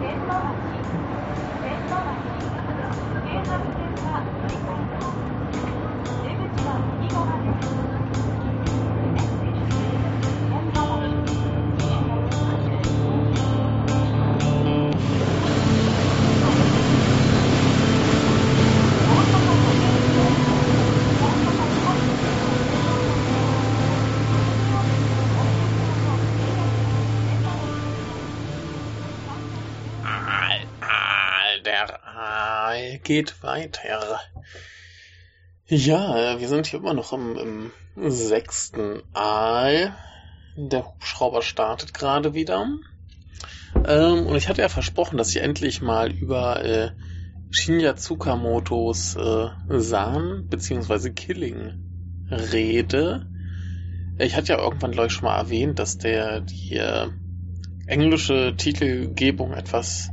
線路脇、線路脇、京阪線乗り換えです。Geht weiter. Ja, wir sind hier immer noch im, im sechsten Aal. Der Hubschrauber startet gerade wieder. Ähm, und ich hatte ja versprochen, dass ich endlich mal über äh, Shinya Tsukamotos äh, San bzw. Killing rede. Ich hatte ja irgendwann, glaube ich, schon mal erwähnt, dass der die äh, englische Titelgebung etwas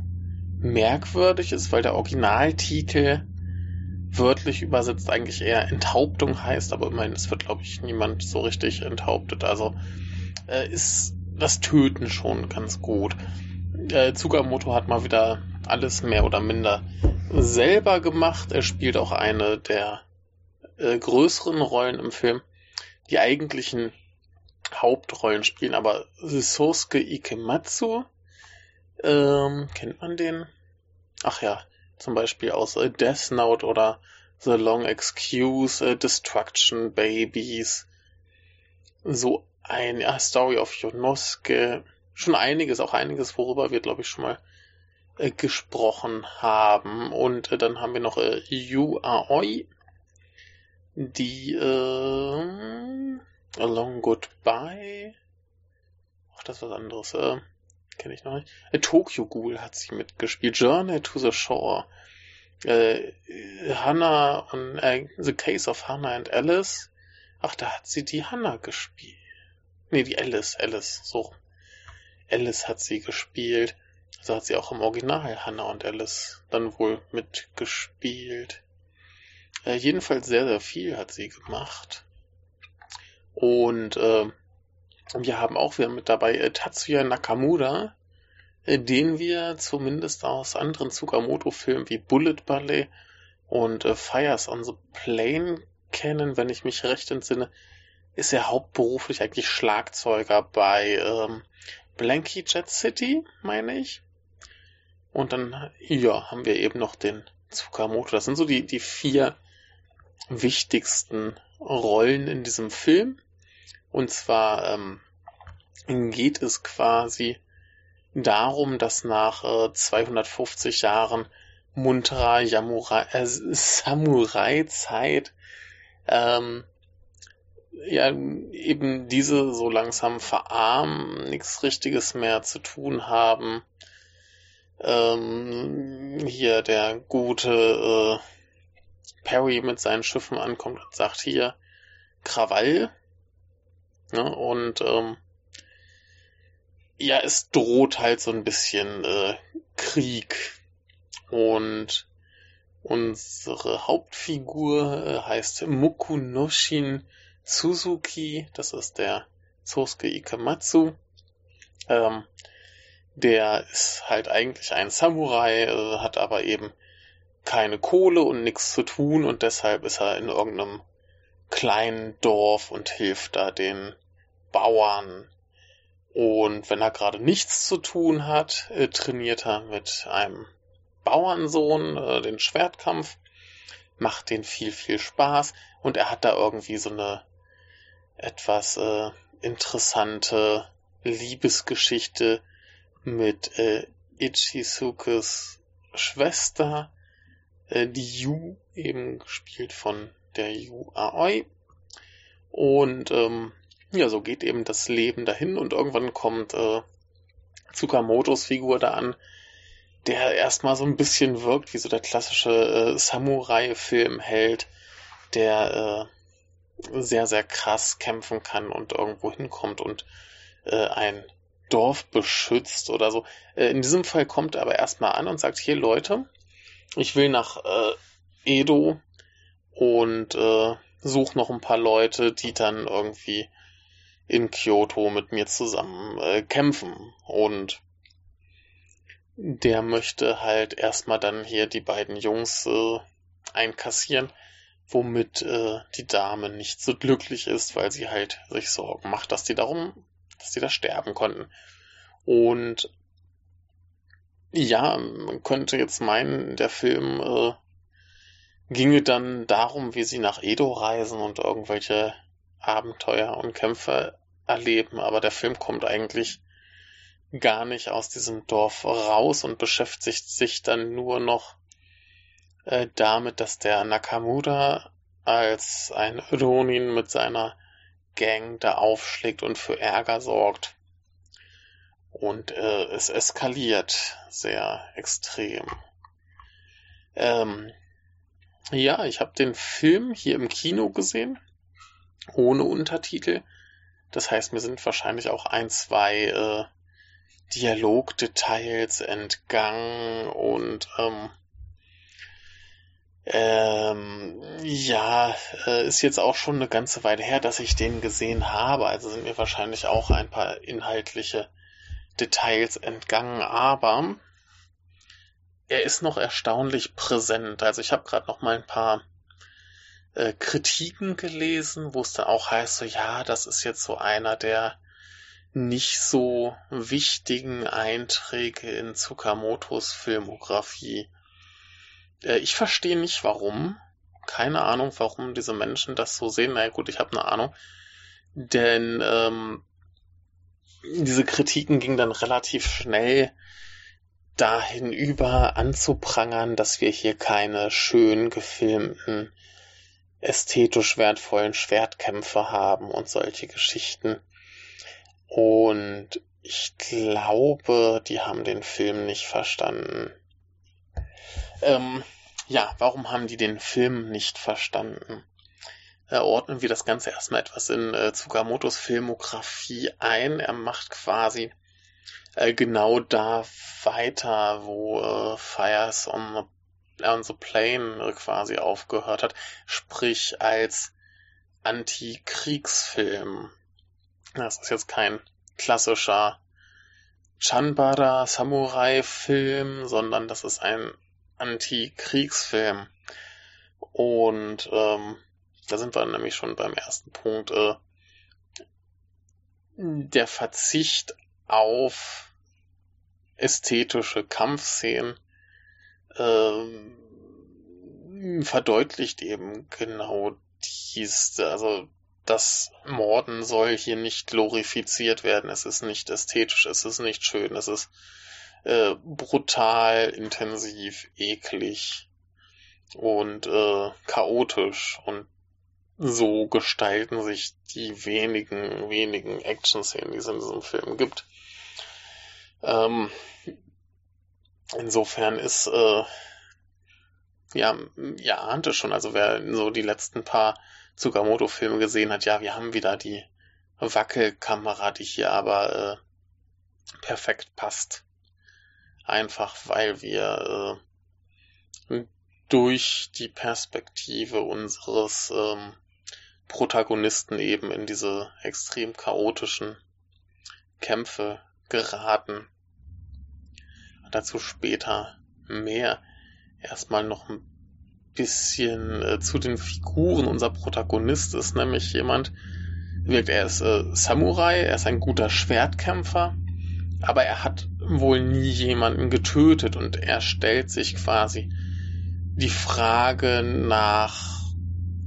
merkwürdig ist, weil der Originaltitel wörtlich übersetzt eigentlich eher Enthauptung heißt, aber immerhin, es wird, glaube ich, niemand so richtig enthauptet. Also äh, ist das Töten schon ganz gut. Äh, Tsukamoto hat mal wieder alles mehr oder minder selber gemacht. Er spielt auch eine der äh, größeren Rollen im Film. Die eigentlichen Hauptrollen spielen aber Sosuke Ikematsu, ähm, kennt man den? Ach ja, zum Beispiel aus äh, Death Note oder The Long Excuse, äh, Destruction Babies, so ein ja, Story of Yonosuke, schon einiges, auch einiges, worüber wir, glaube ich, schon mal äh, gesprochen haben. Und äh, dann haben wir noch äh, Yu Aoi, die äh, Along Goodbye. Ach, das ist was anderes. Äh, kenne ich noch nicht. Äh, Tokyo Ghoul hat sie mitgespielt. Journey to the Shore. Äh, Hannah und äh, The Case of Hannah and Alice. Ach, da hat sie die Hannah gespielt. Nee, die Alice, Alice, so. Alice hat sie gespielt. Also hat sie auch im Original Hannah und Alice dann wohl mitgespielt. Äh, jedenfalls sehr, sehr viel hat sie gemacht. Und äh, wir haben auch wieder mit dabei äh, Tatsuya Nakamura, äh, den wir zumindest aus anderen Tsukamoto-Filmen wie Bullet Ballet und äh, Fires on the Plane kennen, wenn ich mich recht entsinne, ist er hauptberuflich eigentlich Schlagzeuger bei ähm, Blanky Jet City, meine ich. Und dann, ja, haben wir eben noch den Tsukamoto. Das sind so die, die vier wichtigsten Rollen in diesem Film. Und zwar ähm, geht es quasi darum, dass nach äh, 250 Jahren munterer äh, Samurai-Zeit ähm, ja eben diese so langsam verarmen, nichts Richtiges mehr zu tun haben. Ähm, hier der gute äh, Perry mit seinen Schiffen ankommt und sagt hier Krawall, Ne? Und ähm, ja, es droht halt so ein bisschen äh, Krieg. Und unsere Hauptfigur äh, heißt Mukunoshin Suzuki. Das ist der Sosuke Ikematsu. Ähm, der ist halt eigentlich ein Samurai, äh, hat aber eben keine Kohle und nichts zu tun und deshalb ist er in irgendeinem kleinen Dorf und hilft da den Bauern. Und wenn er gerade nichts zu tun hat, äh, trainiert er mit einem Bauernsohn äh, den Schwertkampf, macht den viel, viel Spaß und er hat da irgendwie so eine etwas äh, interessante Liebesgeschichte mit äh, Ichisukes Schwester, äh, die Yu, eben gespielt von der Yu Aoi. Und ähm, ja, so geht eben das Leben dahin und irgendwann kommt äh, Tsukamotos Figur da an, der erstmal so ein bisschen wirkt wie so der klassische äh, Samurai-Filmheld, der äh, sehr, sehr krass kämpfen kann und irgendwo hinkommt und äh, ein Dorf beschützt oder so. Äh, in diesem Fall kommt er aber erstmal an und sagt, hier Leute, ich will nach äh, Edo und äh, suche noch ein paar Leute, die dann irgendwie in Kyoto mit mir zusammen äh, kämpfen. Und der möchte halt erstmal dann hier die beiden Jungs äh, einkassieren, womit äh, die Dame nicht so glücklich ist, weil sie halt sich Sorgen macht, dass die darum, dass die da sterben konnten. Und ja, man könnte jetzt meinen, der Film äh, ginge dann darum, wie sie nach Edo reisen und irgendwelche Abenteuer und Kämpfe erleben, aber der Film kommt eigentlich gar nicht aus diesem Dorf raus und beschäftigt sich dann nur noch äh, damit, dass der Nakamura als ein Ronin mit seiner Gang da aufschlägt und für Ärger sorgt. Und äh, es eskaliert sehr extrem. Ähm, ja, ich habe den Film hier im Kino gesehen, ohne Untertitel. Das heißt, mir sind wahrscheinlich auch ein, zwei äh, Dialogdetails entgangen und ähm, ähm, ja, äh, ist jetzt auch schon eine ganze Weile her, dass ich den gesehen habe. Also sind mir wahrscheinlich auch ein paar inhaltliche Details entgangen, aber er ist noch erstaunlich präsent. Also ich habe gerade noch mal ein paar äh, Kritiken gelesen, wo es dann auch heißt, so ja, das ist jetzt so einer der nicht so wichtigen Einträge in Tsukamotos Filmografie. Äh, ich verstehe nicht warum. Keine Ahnung, warum diese Menschen das so sehen. Na naja, gut, ich habe eine Ahnung. Denn ähm, diese Kritiken gingen dann relativ schnell dahin über anzuprangern, dass wir hier keine schön gefilmten, ästhetisch wertvollen Schwertkämpfe haben und solche Geschichten. Und ich glaube, die haben den Film nicht verstanden. Ähm, ja, warum haben die den Film nicht verstanden? Äh, ordnen wir das Ganze erstmal etwas in äh, Tsukamotos Filmografie ein. Er macht quasi äh, genau da weiter, wo äh, Fires on the, on the Plane äh, quasi aufgehört hat, sprich als Anti-Kriegsfilm. Das ist jetzt kein klassischer Chanbara Samurai Film, sondern das ist ein Anti-Kriegsfilm. Und ähm, da sind wir nämlich schon beim ersten Punkt. Äh, der Verzicht auf ästhetische Kampfszenen äh, verdeutlicht eben genau dies. Also das Morden soll hier nicht glorifiziert werden. Es ist nicht ästhetisch, es ist nicht schön, es ist äh, brutal, intensiv, eklig und äh, chaotisch. Und so gestalten sich die wenigen, wenigen Action-Szenen, die es in diesem Film gibt. Ähm, insofern ist, äh, ja, ihr ahnt es schon, also wer so die letzten paar Tsukamoto-Filme gesehen hat, ja, wir haben wieder die Wackelkamera, die hier aber äh, perfekt passt. Einfach weil wir äh, durch die Perspektive unseres ähm, Protagonisten eben in diese extrem chaotischen Kämpfe geraten. Dazu später mehr. Erstmal noch ein bisschen äh, zu den Figuren. Unser Protagonist ist nämlich jemand, wirkt, er ist äh, Samurai, er ist ein guter Schwertkämpfer, aber er hat wohl nie jemanden getötet und er stellt sich quasi die Frage nach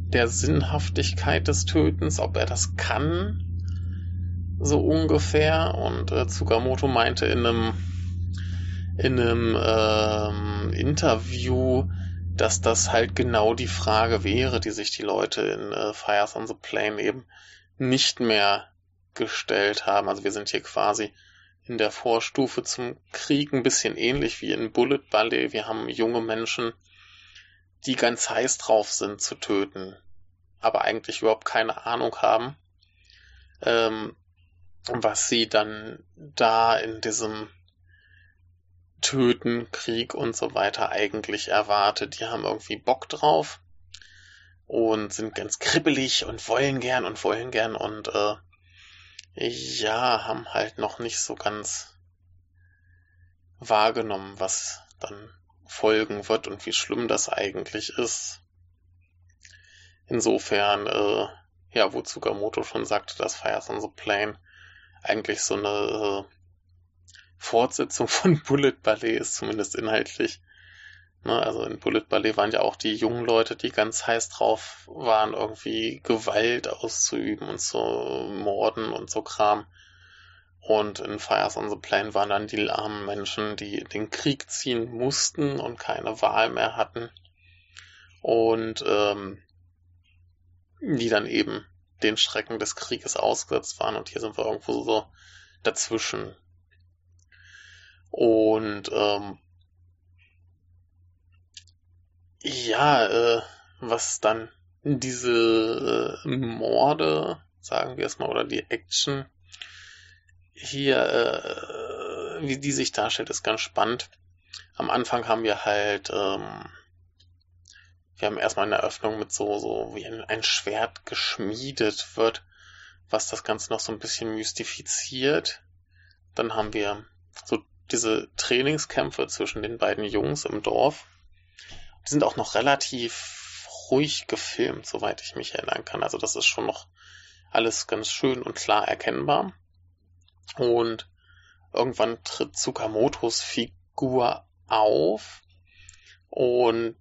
der Sinnhaftigkeit des Tötens, ob er das kann, so ungefähr. Und äh, Tsukamoto meinte in einem in einem ähm, Interview, dass das halt genau die Frage wäre, die sich die Leute in äh, Fires on the Plane eben nicht mehr gestellt haben. Also wir sind hier quasi in der Vorstufe zum Krieg ein bisschen ähnlich wie in Bullet Ballet. Wir haben junge Menschen, die ganz heiß drauf sind zu töten, aber eigentlich überhaupt keine Ahnung haben, ähm, was sie dann da in diesem Töten, Krieg und so weiter eigentlich erwartet. Die haben irgendwie Bock drauf und sind ganz kribbelig und wollen gern und wollen gern und äh, ja, haben halt noch nicht so ganz wahrgenommen, was dann folgen wird und wie schlimm das eigentlich ist. Insofern, äh, ja, wo Tsukamoto schon sagte, dass Fires on the Plane eigentlich so eine äh, Fortsetzung von Bullet Ballet ist, zumindest inhaltlich. Ne, also in Bullet Ballet waren ja auch die jungen Leute, die ganz heiß drauf waren, irgendwie Gewalt auszuüben und zu morden und so Kram. Und in Fires on the Plane waren dann die armen Menschen, die den Krieg ziehen mussten und keine Wahl mehr hatten. Und ähm, die dann eben den Schrecken des Krieges ausgesetzt waren. Und hier sind wir irgendwo so dazwischen. Und ähm, ja, äh, was dann diese äh, Morde, sagen wir es mal, oder die Action hier, äh, wie die sich darstellt, ist ganz spannend. Am Anfang haben wir halt, ähm, wir haben erstmal eine Eröffnung mit so, so wie ein, ein Schwert geschmiedet wird, was das Ganze noch so ein bisschen mystifiziert. Dann haben wir so diese Trainingskämpfe zwischen den beiden Jungs im Dorf die sind auch noch relativ ruhig gefilmt, soweit ich mich erinnern kann. Also das ist schon noch alles ganz schön und klar erkennbar. Und irgendwann tritt Tsukamotos Figur auf und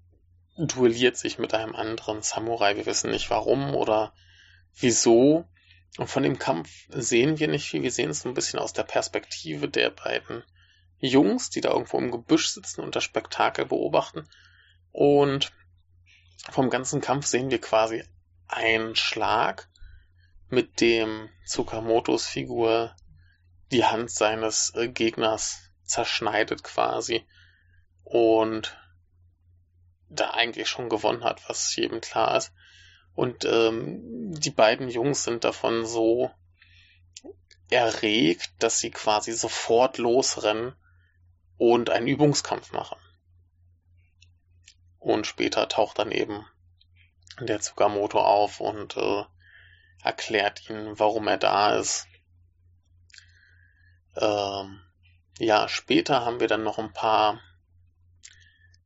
duelliert sich mit einem anderen Samurai. Wir wissen nicht warum oder wieso. Und von dem Kampf sehen wir nicht viel. Wir sehen es so ein bisschen aus der Perspektive der beiden Jungs, die da irgendwo im Gebüsch sitzen und das Spektakel beobachten. Und vom ganzen Kampf sehen wir quasi einen Schlag, mit dem Tsukamotos Figur die Hand seines äh, Gegners zerschneidet quasi und da eigentlich schon gewonnen hat, was jedem klar ist. Und ähm, die beiden Jungs sind davon so erregt, dass sie quasi sofort losrennen und einen Übungskampf machen. Und später taucht dann eben der Tsukamoto auf und äh, erklärt ihnen, warum er da ist. Ähm, ja, später haben wir dann noch ein paar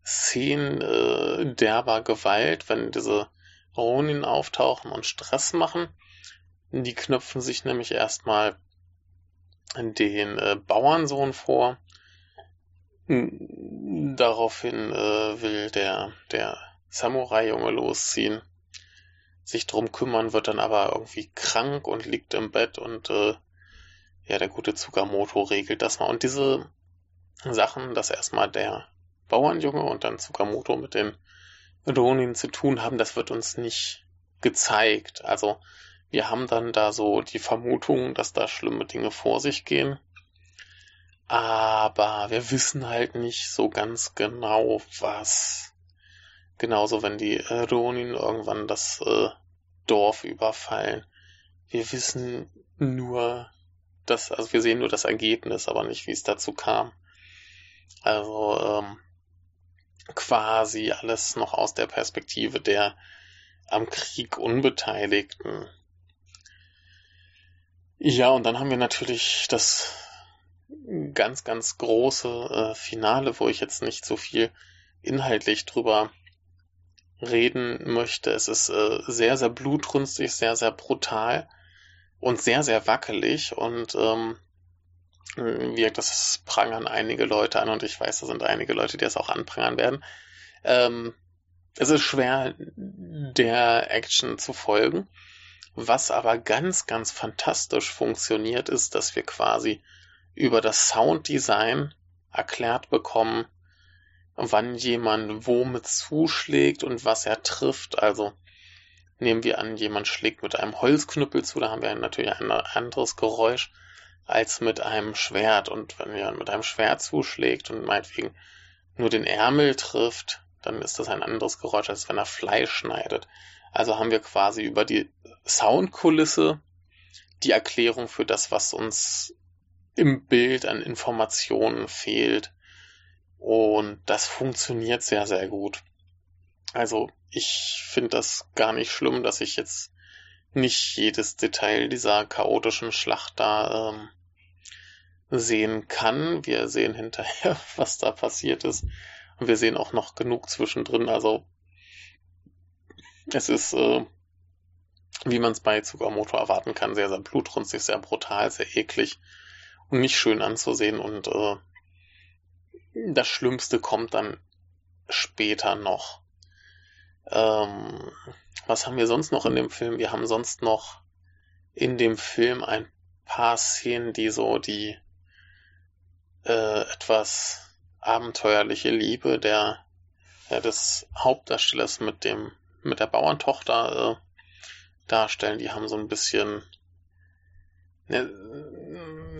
Szenen äh, derber Gewalt, wenn diese Ronin auftauchen und Stress machen. Die knüpfen sich nämlich erstmal den äh, Bauernsohn vor, Daraufhin äh, will der, der Samurai-Junge losziehen, sich drum kümmern, wird dann aber irgendwie krank und liegt im Bett und äh, ja, der gute Tsukamoto regelt das mal. Und diese Sachen, dass erstmal der Bauernjunge und dann Tsukamoto mit den Ronin zu tun haben, das wird uns nicht gezeigt. Also wir haben dann da so die Vermutung, dass da schlimme Dinge vor sich gehen. Aber wir wissen halt nicht so ganz genau, was. Genauso, wenn die Ronin irgendwann das äh, Dorf überfallen. Wir wissen nur, dass, also wir sehen nur das Ergebnis, aber nicht, wie es dazu kam. Also ähm, quasi alles noch aus der Perspektive der am Krieg Unbeteiligten. Ja, und dann haben wir natürlich das ganz, ganz große äh, Finale, wo ich jetzt nicht so viel inhaltlich drüber reden möchte. Es ist äh, sehr, sehr blutrünstig, sehr, sehr brutal und sehr, sehr wackelig und ähm, wirkt, das prangern einige Leute an und ich weiß, da sind einige Leute, die das auch anprangern werden. Ähm, es ist schwer, der Action zu folgen. Was aber ganz, ganz fantastisch funktioniert, ist, dass wir quasi über das Sounddesign erklärt bekommen, wann jemand womit zuschlägt und was er trifft. Also nehmen wir an, jemand schlägt mit einem Holzknüppel zu, da haben wir natürlich ein anderes Geräusch als mit einem Schwert. Und wenn jemand mit einem Schwert zuschlägt und meinetwegen nur den Ärmel trifft, dann ist das ein anderes Geräusch, als wenn er Fleisch schneidet. Also haben wir quasi über die Soundkulisse die Erklärung für das, was uns im Bild an Informationen fehlt. Und das funktioniert sehr, sehr gut. Also ich finde das gar nicht schlimm, dass ich jetzt nicht jedes Detail dieser chaotischen Schlacht da ähm, sehen kann. Wir sehen hinterher, was da passiert ist. Und wir sehen auch noch genug zwischendrin. Also es ist, äh, wie man es bei Tsukamoto erwarten kann, sehr, sehr blutrünstig, sehr brutal, sehr eklig nicht schön anzusehen. Und äh, das Schlimmste kommt dann später noch. Ähm, was haben wir sonst noch in dem Film? Wir haben sonst noch in dem Film ein paar Szenen, die so die äh, etwas abenteuerliche Liebe der äh, des Hauptdarstellers mit dem mit der Bauerntochter äh, darstellen. Die haben so ein bisschen ne,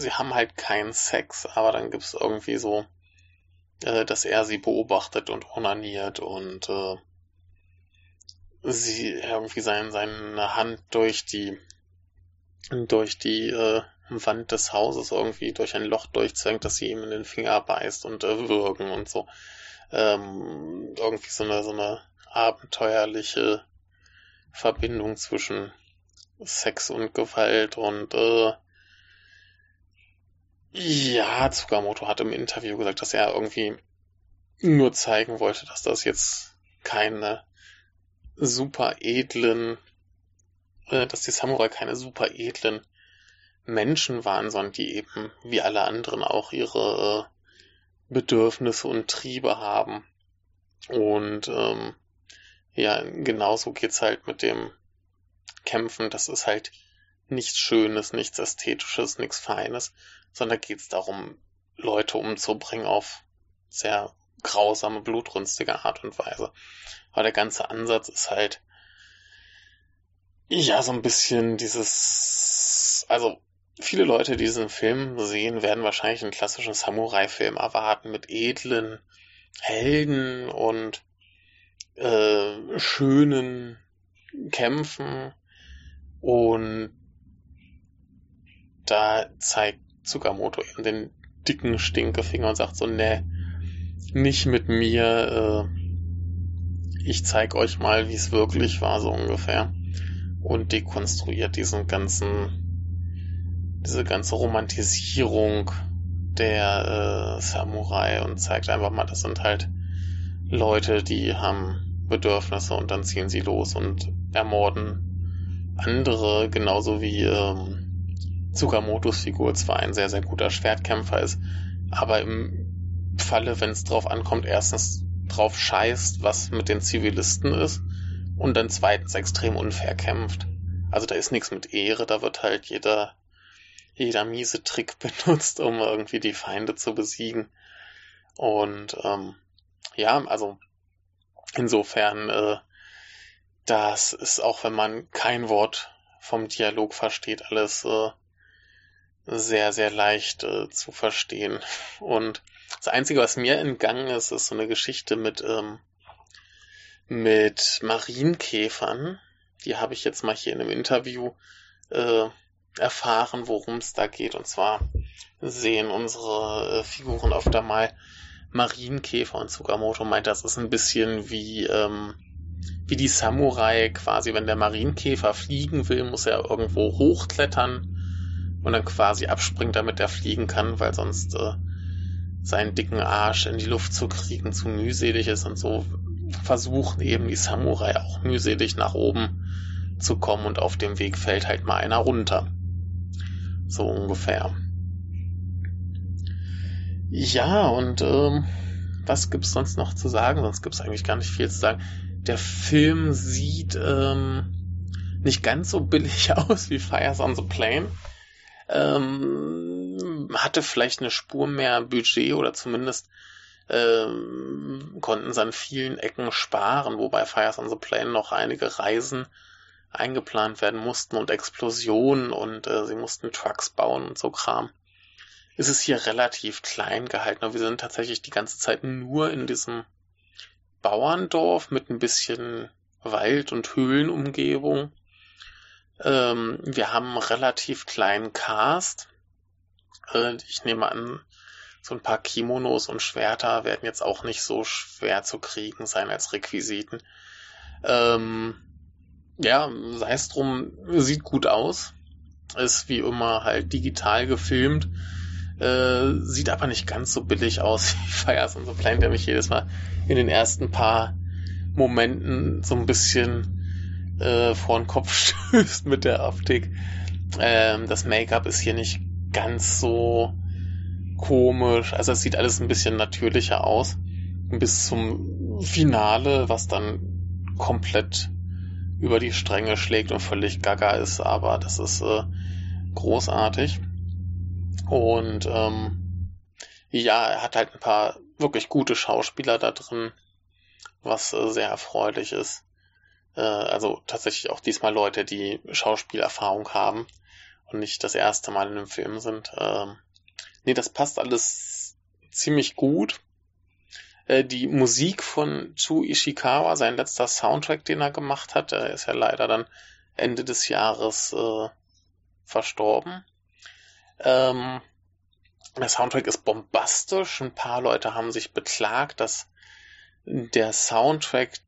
sie haben halt keinen Sex, aber dann gibt's irgendwie so, äh, dass er sie beobachtet und onaniert und äh, sie irgendwie sein, seine Hand durch die durch die äh, Wand des Hauses irgendwie durch ein Loch durchzwängt, dass sie ihm in den Finger beißt und äh, würgen und so. Ähm, irgendwie so eine, so eine abenteuerliche Verbindung zwischen Sex und Gewalt und äh, ja, Tsukamoto hat im Interview gesagt, dass er irgendwie nur zeigen wollte, dass das jetzt keine super edlen, äh, dass die Samurai keine super edlen Menschen waren, sondern die eben wie alle anderen auch ihre äh, Bedürfnisse und Triebe haben. Und ähm, ja, genauso geht's halt mit dem Kämpfen. Das ist halt nichts Schönes, nichts Ästhetisches, nichts Feines, sondern geht's darum, Leute umzubringen auf sehr grausame, blutrünstige Art und Weise. Aber der ganze Ansatz ist halt, ja, so ein bisschen dieses, also viele Leute, die diesen Film sehen, werden wahrscheinlich einen klassischen Samurai-Film erwarten mit edlen Helden und äh, schönen Kämpfen. Und da zeigt Tsukamoto eben den dicken Stinkefinger und sagt so, ne, nicht mit mir, äh, ich zeig euch mal, wie es wirklich war, so ungefähr. Und dekonstruiert diesen ganzen diese ganze Romantisierung der äh, Samurai und zeigt einfach mal, das sind halt Leute, die haben Bedürfnisse und dann ziehen sie los und ermorden andere, genauso wie ähm, Tsukamotos Figur zwar ein sehr, sehr guter Schwertkämpfer ist, aber im Falle, wenn es drauf ankommt, erstens drauf scheißt, was mit den Zivilisten ist und dann zweitens extrem unfair kämpft. Also da ist nichts mit Ehre, da wird halt jeder jeder miese Trick benutzt, um irgendwie die Feinde zu besiegen. Und ähm, ja, also insofern, äh, das ist auch, wenn man kein Wort vom Dialog versteht, alles äh, sehr, sehr leicht äh, zu verstehen. Und das Einzige, was mir entgangen ist, ist so eine Geschichte mit, ähm, mit Marienkäfern. Die habe ich jetzt mal hier in einem Interview äh, erfahren, worum es da geht. Und zwar sehen unsere äh, Figuren öfter da mal Marienkäfer und Tsukamoto meint, das ist ein bisschen wie, ähm, wie die Samurai quasi. Wenn der Marienkäfer fliegen will, muss er irgendwo hochklettern und dann quasi abspringt, damit er fliegen kann, weil sonst äh, seinen dicken Arsch in die Luft zu kriegen zu mühselig ist und so versuchen eben die Samurai auch mühselig nach oben zu kommen und auf dem Weg fällt halt mal einer runter. So ungefähr. Ja, und ähm, was gibt's sonst noch zu sagen? Sonst gibt's eigentlich gar nicht viel zu sagen. Der Film sieht ähm, nicht ganz so billig aus wie Fires on the Plane. Ähm, hatte vielleicht eine Spur mehr Budget oder zumindest ähm, konnten sie an vielen Ecken sparen, wobei Fires on the Plane noch einige Reisen eingeplant werden mussten und Explosionen und äh, sie mussten Trucks bauen und so Kram. Ist es hier relativ klein gehalten. Wir sind tatsächlich die ganze Zeit nur in diesem Bauerndorf mit ein bisschen Wald- und Höhlenumgebung. Ähm, wir haben einen relativ kleinen Cast. Äh, ich nehme an, so ein paar Kimonos und Schwerter werden jetzt auch nicht so schwer zu kriegen sein als Requisiten. Ähm, ja, sei es drum, sieht gut aus. Ist wie immer halt digital gefilmt. Äh, sieht aber nicht ganz so billig aus wie Fires on the Plane, der mich jedes Mal in den ersten paar Momenten so ein bisschen äh, vor den Kopf stößt mit der Optik. Ähm, das Make-up ist hier nicht ganz so komisch. Also es sieht alles ein bisschen natürlicher aus. Bis zum Finale, was dann komplett über die Stränge schlägt und völlig gaga ist, aber das ist äh, großartig. Und ähm, ja, er hat halt ein paar wirklich gute Schauspieler da drin, was äh, sehr erfreulich ist. Äh, also tatsächlich auch diesmal Leute, die Schauspielerfahrung haben und nicht das erste Mal in einem Film sind. Ähm, nee, das passt alles ziemlich gut. Äh, die Musik von Chu Ishikawa, sein letzter Soundtrack, den er gemacht hat, der ist ja leider dann Ende des Jahres äh, verstorben. Ähm, der Soundtrack ist bombastisch. Ein paar Leute haben sich beklagt, dass der Soundtrack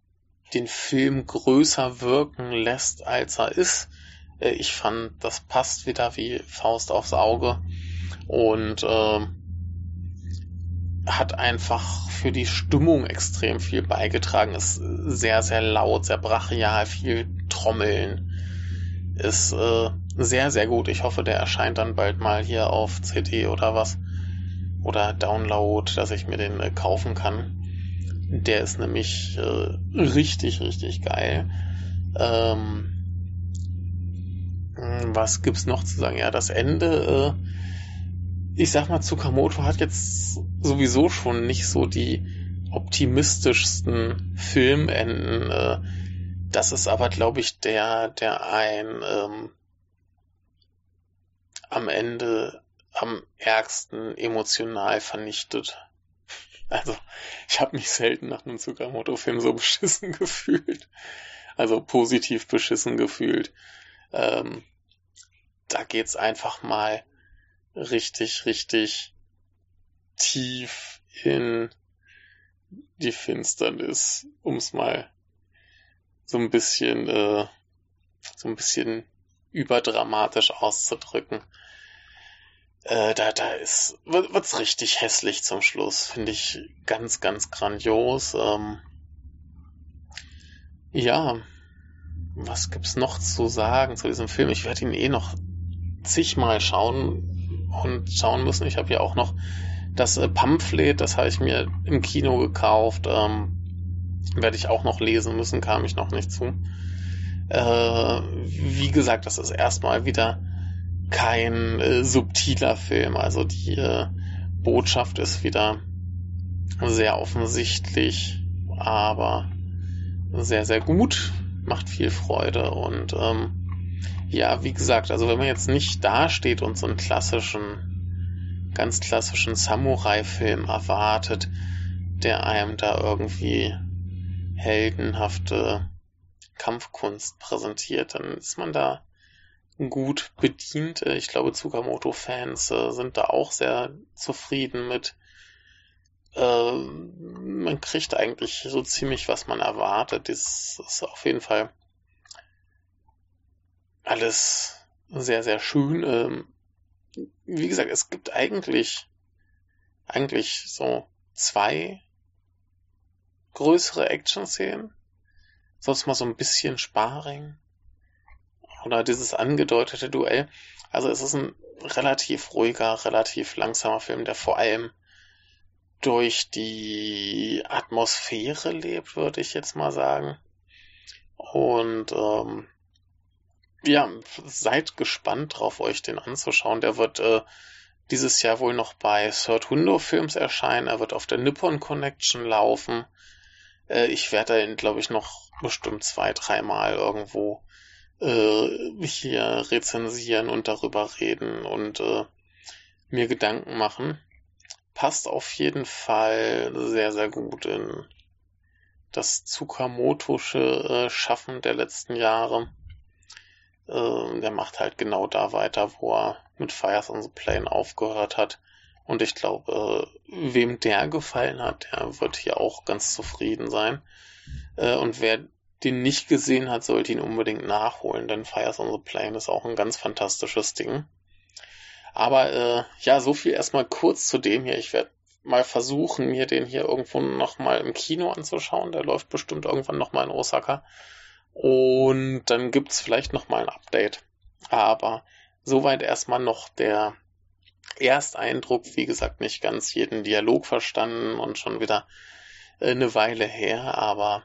den Film größer wirken lässt, als er ist. Äh, ich fand, das passt wieder wie Faust aufs Auge und äh, hat einfach für die Stimmung extrem viel beigetragen. Ist sehr, sehr laut, sehr brachial, viel Trommeln. Ist äh, sehr, sehr gut. Ich hoffe, der erscheint dann bald mal hier auf CD oder was. Oder Download, dass ich mir den äh, kaufen kann. Der ist nämlich äh, richtig, richtig geil. Ähm, was gibt's noch zu sagen? Ja, das Ende, äh, ich sag mal, Tsukamoto hat jetzt sowieso schon nicht so die optimistischsten Filmenden. Äh, das ist aber, glaube ich, der, der ein ähm, am Ende am ärgsten emotional vernichtet. Also, ich habe mich selten nach einem Tsukamoto-Film so beschissen gefühlt. Also positiv beschissen gefühlt. Ähm, da geht's einfach mal richtig, richtig tief in die Finsternis, um es mal so ein bisschen, äh, so ein bisschen überdramatisch auszudrücken. Äh, da, da ist, wird's richtig hässlich zum Schluss. Finde ich ganz, ganz grandios. Ähm, ja, was gibt's noch zu sagen zu diesem Film? Ich werde ihn eh noch zigmal schauen und schauen müssen. Ich habe ja auch noch das äh, Pamphlet, das habe ich mir im Kino gekauft. Ähm, werde ich auch noch lesen müssen, kam ich noch nicht zu. Äh, wie gesagt, das ist erstmal wieder kein äh, subtiler Film. Also die äh, Botschaft ist wieder sehr offensichtlich, aber sehr, sehr gut. Macht viel Freude und ähm, ja, wie gesagt, also wenn man jetzt nicht dasteht und so einen klassischen, ganz klassischen Samurai-Film erwartet, der einem da irgendwie heldenhafte Kampfkunst präsentiert, dann ist man da gut bedient. Ich glaube, Tsukamoto-Fans äh, sind da auch sehr zufrieden mit. Äh, man kriegt eigentlich so ziemlich, was man erwartet. Das ist auf jeden Fall alles sehr, sehr schön. Ähm, wie gesagt, es gibt eigentlich, eigentlich so zwei größere Action-Szenen. Sonst mal so ein bisschen Sparring. Oder dieses angedeutete Duell. Also es ist ein relativ ruhiger, relativ langsamer Film, der vor allem durch die Atmosphäre lebt, würde ich jetzt mal sagen. Und ähm, ja, seid gespannt drauf, euch den anzuschauen. Der wird äh, dieses Jahr wohl noch bei Third Window Films erscheinen. Er wird auf der Nippon Connection laufen. Äh, ich werde ihn, glaube ich, noch bestimmt zwei, dreimal irgendwo äh, hier rezensieren und darüber reden und äh, mir Gedanken machen. Passt auf jeden Fall sehr, sehr gut in das Tsukamotosche äh, Schaffen der letzten Jahre. Äh, der macht halt genau da weiter, wo er mit Fires on the Plane aufgehört hat. Und ich glaube, äh, wem der gefallen hat, der wird hier auch ganz zufrieden sein. Äh, und wer den nicht gesehen hat, sollte ihn unbedingt nachholen, denn Fires on the Plane ist auch ein ganz fantastisches Ding. Aber äh, ja, so viel erstmal kurz zu dem hier. Ich werde mal versuchen, mir den hier irgendwo nochmal im Kino anzuschauen. Der läuft bestimmt irgendwann nochmal in Osaka. Und dann gibt's vielleicht nochmal ein Update. Aber soweit erstmal noch der Ersteindruck. Wie gesagt, nicht ganz jeden Dialog verstanden und schon wieder äh, eine Weile her, aber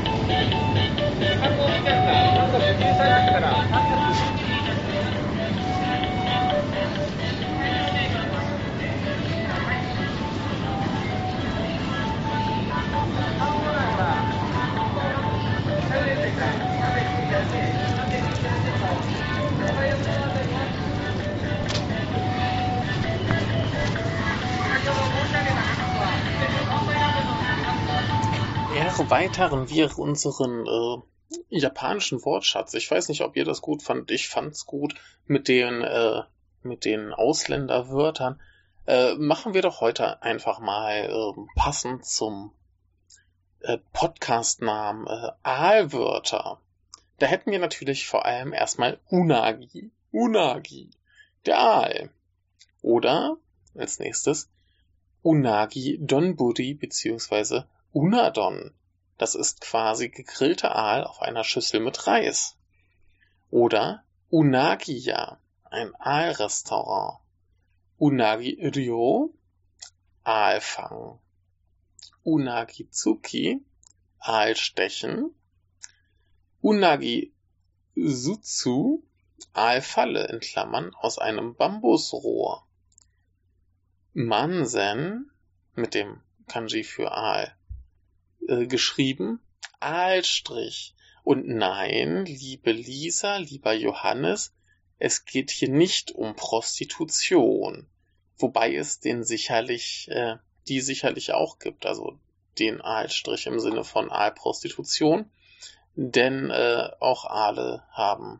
erweitern wir unseren äh, japanischen Wortschatz. Ich weiß nicht, ob ihr das gut fand. Ich fand's gut mit den äh, mit den Ausländerwörtern. Äh, machen wir doch heute einfach mal äh, passend zum äh, Podcastnamen äh, Aalwörter. Da hätten wir natürlich vor allem erstmal Unagi. Unagi. Der Aal. Oder als nächstes Unagi Donburi beziehungsweise Unadon. Das ist quasi gegrillter Aal auf einer Schüssel mit Reis. Oder Unagiya, ein Aalrestaurant. Unagi Ryo, Aalfang. Unagitsuki, Aalstechen. Unagi Sutsu, Aalfalle in Klammern aus einem Bambusrohr. Mansen mit dem Kanji für Aal äh, geschrieben. Aalstrich. Und nein, liebe Lisa, lieber Johannes, es geht hier nicht um Prostitution. Wobei es den sicherlich, äh, die sicherlich auch gibt, also den Aalstrich im Sinne von Aalprostitution. Denn äh, auch Aale haben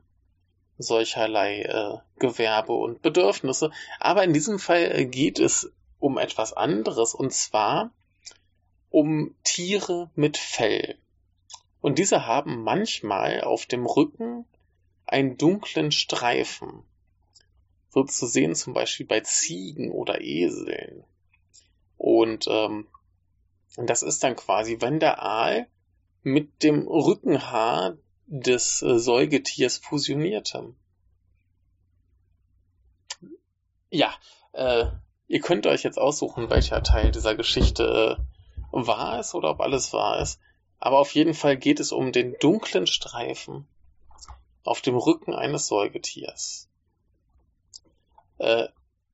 solcherlei äh, Gewerbe und Bedürfnisse. Aber in diesem Fall äh, geht es um etwas anderes und zwar um Tiere mit Fell. Und diese haben manchmal auf dem Rücken einen dunklen Streifen. So zu sehen zum Beispiel bei Ziegen oder Eseln. Und ähm, das ist dann quasi, wenn der Aal mit dem Rückenhaar des äh, Säugetiers fusionierte. Ja, äh, ihr könnt euch jetzt aussuchen, welcher Teil dieser Geschichte äh, wahr ist oder ob alles wahr ist. Aber auf jeden Fall geht es um den dunklen Streifen auf dem Rücken eines Säugetiers. Äh,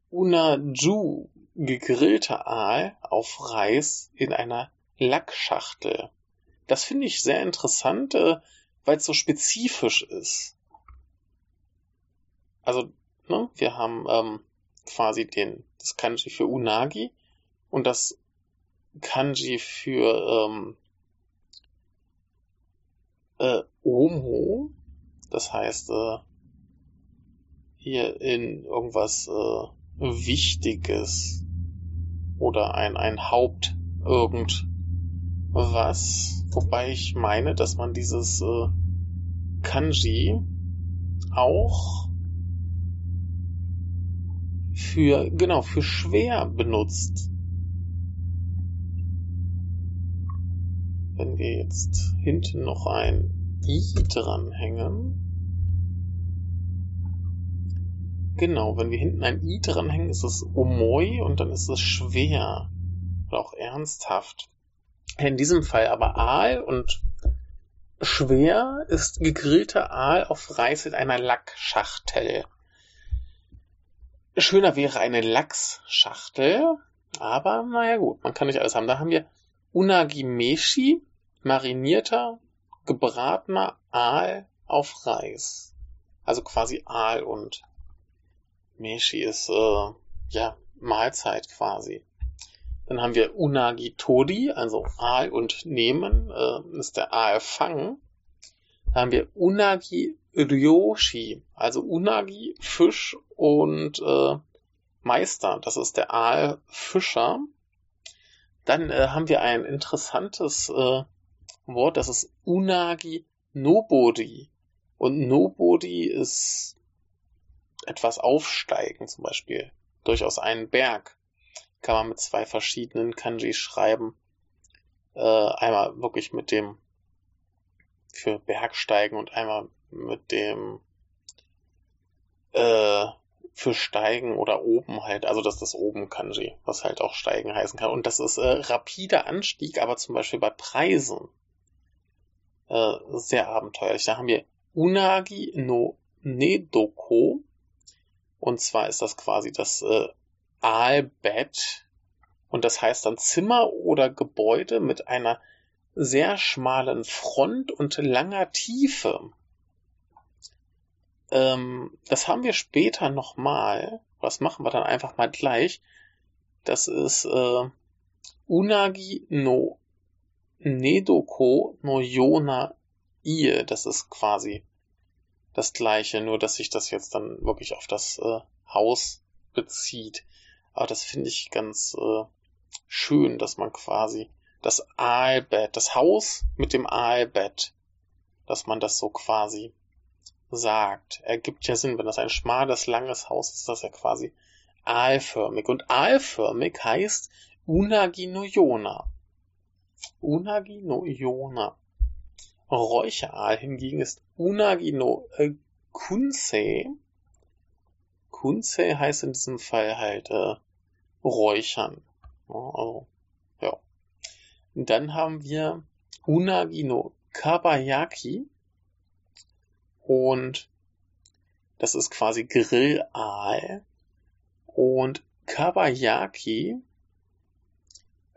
Unaju, gegrillter Aal auf Reis in einer Lackschachtel. Das finde ich sehr interessant, äh, weil es so spezifisch ist. Also, ne, wir haben ähm, quasi den, das Kanji für Unagi und das Kanji für ähm, äh, Omo. Das heißt, äh, hier in irgendwas äh, Wichtiges oder ein, ein Haupt irgendwas. Wobei ich meine, dass man dieses äh, Kanji auch für, genau, für schwer benutzt. Wenn wir jetzt hinten noch ein i dranhängen, Genau, wenn wir hinten ein i dranhängen, ist es omoi und dann ist es schwer oder auch ernsthaft. In diesem Fall aber Aal und schwer ist gegrillter Aal auf Reis in einer Lackschachtel. Schöner wäre eine Lachsschachtel, aber naja gut, man kann nicht alles haben. Da haben wir Unagimeshi, marinierter, gebratener Aal auf Reis. Also quasi Aal und Meshi ist äh, ja Mahlzeit quasi. Dann haben wir Unagi Tori, also Aal und Nehmen, äh, ist der Aalfang. Da haben wir Unagi Ryoshi, also Unagi, Fisch und äh, Meister, das ist der Aalfischer. Dann äh, haben wir ein interessantes äh, Wort, das ist Unagi Nobody. Und Nobody ist etwas aufsteigen, zum Beispiel durchaus einen Berg. Kann man mit zwei verschiedenen Kanji schreiben. Äh, einmal wirklich mit dem für Bergsteigen und einmal mit dem äh, für Steigen oder oben halt, also das ist das oben Kanji, was halt auch Steigen heißen kann. Und das ist äh, rapider Anstieg, aber zum Beispiel bei Preisen äh, sehr abenteuerlich. Da haben wir Unagi no Nedoko. Und zwar ist das quasi das äh, Aalbett. Und das heißt dann Zimmer oder Gebäude mit einer sehr schmalen Front und langer Tiefe. Ähm, das haben wir später nochmal. Was machen wir dann einfach mal gleich? Das ist äh, Unagi no Nedoko no Yona Ie. Das ist quasi das gleiche, nur dass sich das jetzt dann wirklich auf das äh, Haus bezieht. Aber das finde ich ganz äh, schön, dass man quasi das Aalbett, das Haus mit dem Aalbett, dass man das so quasi sagt. Ergibt ja Sinn, wenn das ein schmales, langes Haus ist, ist das ja quasi aalförmig. Und aalförmig heißt Unagi no Yona. Unagi no Yona. Räucheraal hingegen ist Unagi no äh, Kunsei. Kunsei heißt in diesem Fall halt äh, räuchern. Ja, also, ja. Und dann haben wir Unagi no Kabayaki. Und das ist quasi Grillaal. Und Kabayaki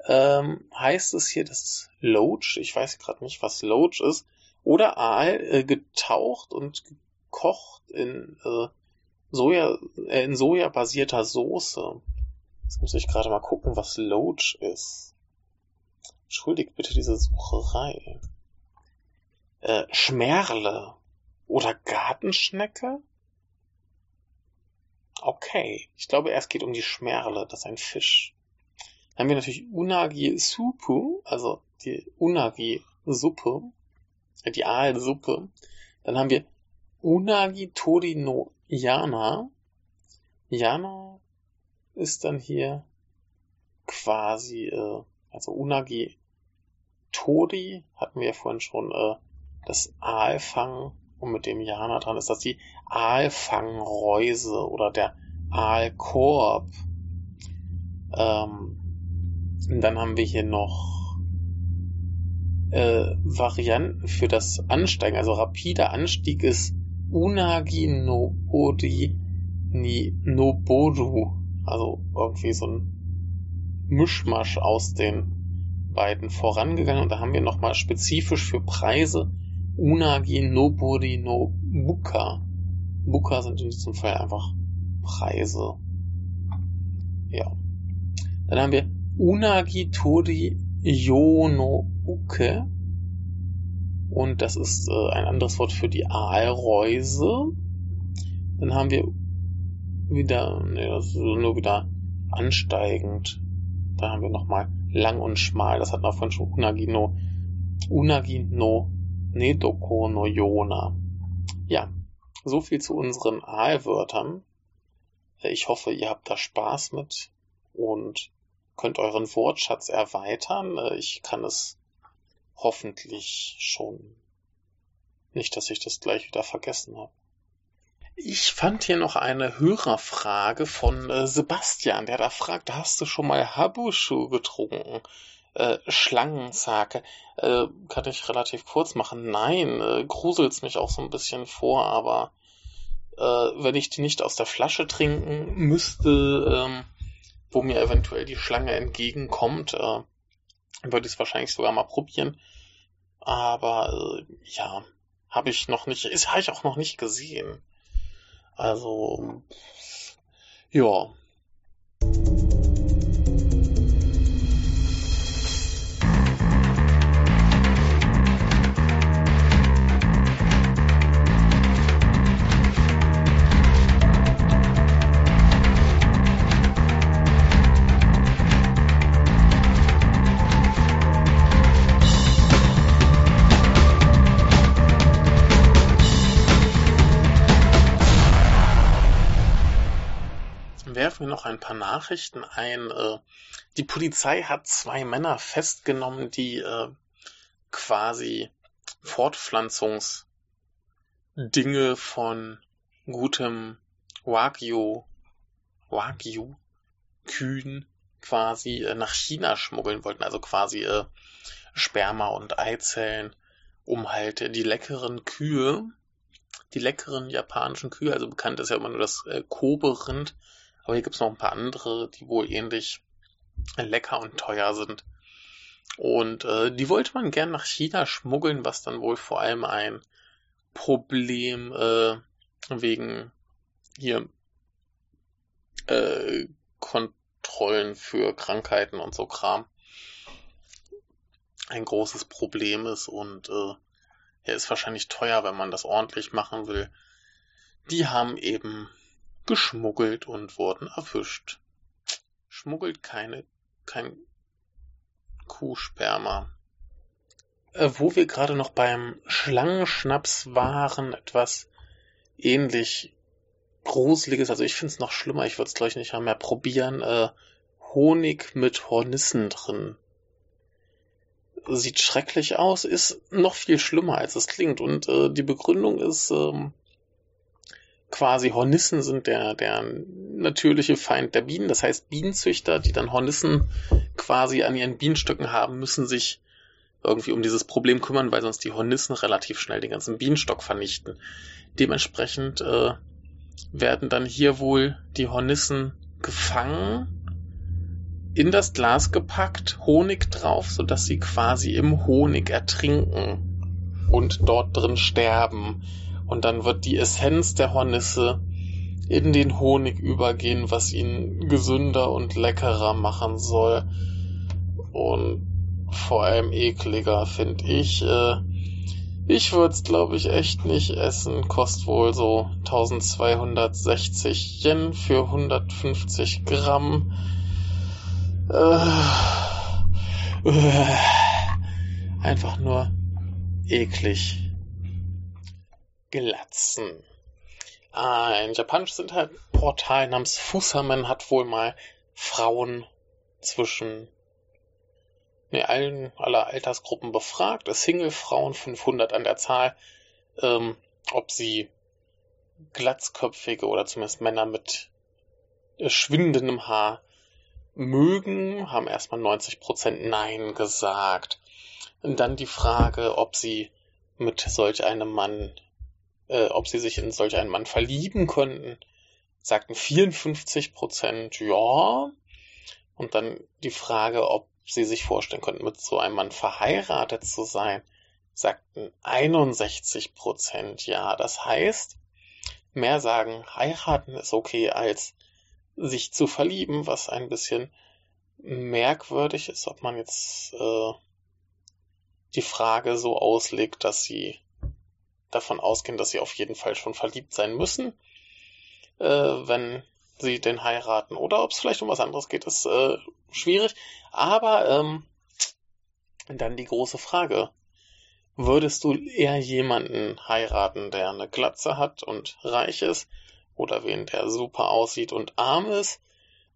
ähm, heißt es hier, das ist Loach. Ich weiß gerade nicht, was Loach ist. Oder Aal äh, getaucht und gekocht in äh, Soja, äh, in Soja basierter Soße. Jetzt muss ich gerade mal gucken, was Loach ist. Entschuldigt bitte diese Sucherei. Äh, Schmerle. Oder Gartenschnecke? Okay, ich glaube, erst geht um die Schmerle, das ist ein Fisch. Dann haben wir natürlich Unagi Supu, also die Unagi Suppe, äh, die Aalsuppe. Dann haben wir Unagi Tori no Yana. Yana ist dann hier quasi, äh, also Unagi Tori hatten wir ja vorhin schon, äh, das Aalfang und mit dem Jana dran ist das die Aalfangreuse oder der Aalkorb. Ähm, dann haben wir hier noch äh, Varianten für das Ansteigen. Also rapider Anstieg ist Unagi no Odi ni Noboru. Also irgendwie so ein Mischmasch aus den beiden vorangegangen. Und da haben wir nochmal spezifisch für Preise Unagi Nobori no Buka. Buka sind in diesem Fall einfach Preise. Ja. Dann haben wir Unagi Tori Yono Uke. Und das ist äh, ein anderes Wort für die Aalreuse. Dann haben wir wieder, ne, das ist nur wieder ansteigend. Dann haben wir nochmal lang und schmal. Das hat man vorhin schon Unagi no, Unagi no Nedoko no. Ja, so viel zu unseren Aalwörtern. Ich hoffe, ihr habt da Spaß mit und könnt euren Wortschatz erweitern. Ich kann es hoffentlich schon. Nicht, dass ich das gleich wieder vergessen habe. Ich fand hier noch eine Hörerfrage von äh, Sebastian, der da fragt, hast du schon mal Habushu getrunken? Äh. Äh, kann ich relativ kurz machen. Nein, äh, gruselt's mich auch so ein bisschen vor, aber äh, wenn ich die nicht aus der Flasche trinken müsste, ähm, wo mir eventuell die Schlange entgegenkommt, äh, würde ich es wahrscheinlich sogar mal probieren. Aber äh, ja, habe ich noch nicht, ist habe ich auch noch nicht gesehen. Also ja, paar Nachrichten ein. Äh, die Polizei hat zwei Männer festgenommen, die äh, quasi Fortpflanzungsdinge von gutem Wagyu, Wagyu Kühen quasi äh, nach China schmuggeln wollten, also quasi Sperma und Eizellen, um halt die leckeren Kühe, die leckeren japanischen Kühe, also bekannt ist ja immer nur das Kobe-Rind, aber hier gibt es noch ein paar andere, die wohl ähnlich lecker und teuer sind. Und äh, die wollte man gern nach China schmuggeln, was dann wohl vor allem ein Problem äh, wegen hier äh, Kontrollen für Krankheiten und so Kram ein großes Problem ist und äh, er ist wahrscheinlich teuer, wenn man das ordentlich machen will. Die haben eben geschmuggelt und wurden erwischt. Schmuggelt keine, kein Kuhsperma. Äh, wo wir gerade noch beim Schlangenschnaps waren, etwas ähnlich Gruseliges, also ich finde es noch schlimmer, ich würde es gleich nicht mehr probieren, äh, Honig mit Hornissen drin sieht schrecklich aus, ist noch viel schlimmer, als es klingt. Und äh, die Begründung ist ähm, quasi, Hornissen sind der, der natürliche Feind der Bienen. Das heißt, Bienenzüchter, die dann Hornissen quasi an ihren Bienenstöcken haben, müssen sich irgendwie um dieses Problem kümmern, weil sonst die Hornissen relativ schnell den ganzen Bienenstock vernichten. Dementsprechend äh, werden dann hier wohl die Hornissen gefangen in das Glas gepackt, Honig drauf, sodass sie quasi im Honig ertrinken und dort drin sterben. Und dann wird die Essenz der Hornisse in den Honig übergehen, was ihn gesünder und leckerer machen soll. Und vor allem ekliger, finde ich. Äh, ich würde es, glaube ich, echt nicht essen. Kostet wohl so 1260 Yen für 150 Gramm. Äh, einfach nur eklig. Glatzen. Ein japanisches Internetportal namens Fusamen hat wohl mal Frauen zwischen nee, allen, aller Altersgruppen befragt. Single-Frauen 500 an der Zahl, ähm, ob sie glatzköpfige oder zumindest Männer mit schwindendem Haar mögen, haben erstmal 90% Nein gesagt. Und dann die Frage, ob sie mit solch einem Mann, äh, ob sie sich in solch einen Mann verlieben könnten, sagten 54% ja. Und dann die Frage, ob sie sich vorstellen könnten, mit so einem Mann verheiratet zu sein, sagten 61% ja. Das heißt, mehr sagen, heiraten ist okay als sich zu verlieben, was ein bisschen merkwürdig ist, ob man jetzt äh, die Frage so auslegt, dass sie davon ausgehen, dass sie auf jeden Fall schon verliebt sein müssen, äh, wenn sie den heiraten. Oder ob es vielleicht um was anderes geht, ist äh, schwierig. Aber ähm, dann die große Frage. Würdest du eher jemanden heiraten, der eine Glatze hat und reich ist, oder wen der super aussieht und arm ist.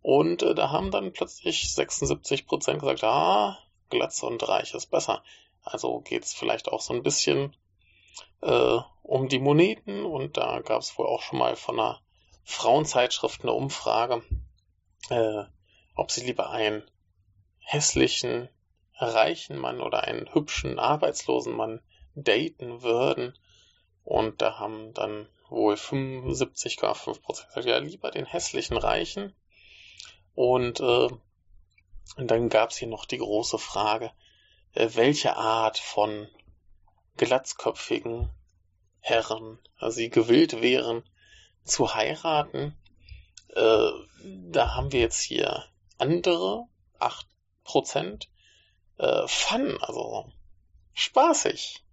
Und äh, da haben dann plötzlich 76 Prozent gesagt, ah, Glatze und Reich ist besser. Also geht es vielleicht auch so ein bisschen äh, um die Moneten und da gab es wohl auch schon mal von einer Frauenzeitschrift eine Umfrage, äh, ob sie lieber einen hässlichen, reichen Mann oder einen hübschen, arbeitslosen Mann daten würden. Und da haben dann wohl 75,5 Prozent ja lieber den hässlichen Reichen. Und, äh, und dann gab es hier noch die große Frage, äh, welche Art von glatzköpfigen Herren also sie gewillt wären zu heiraten. Äh, da haben wir jetzt hier andere 8%. Äh, Fun, also spaßig.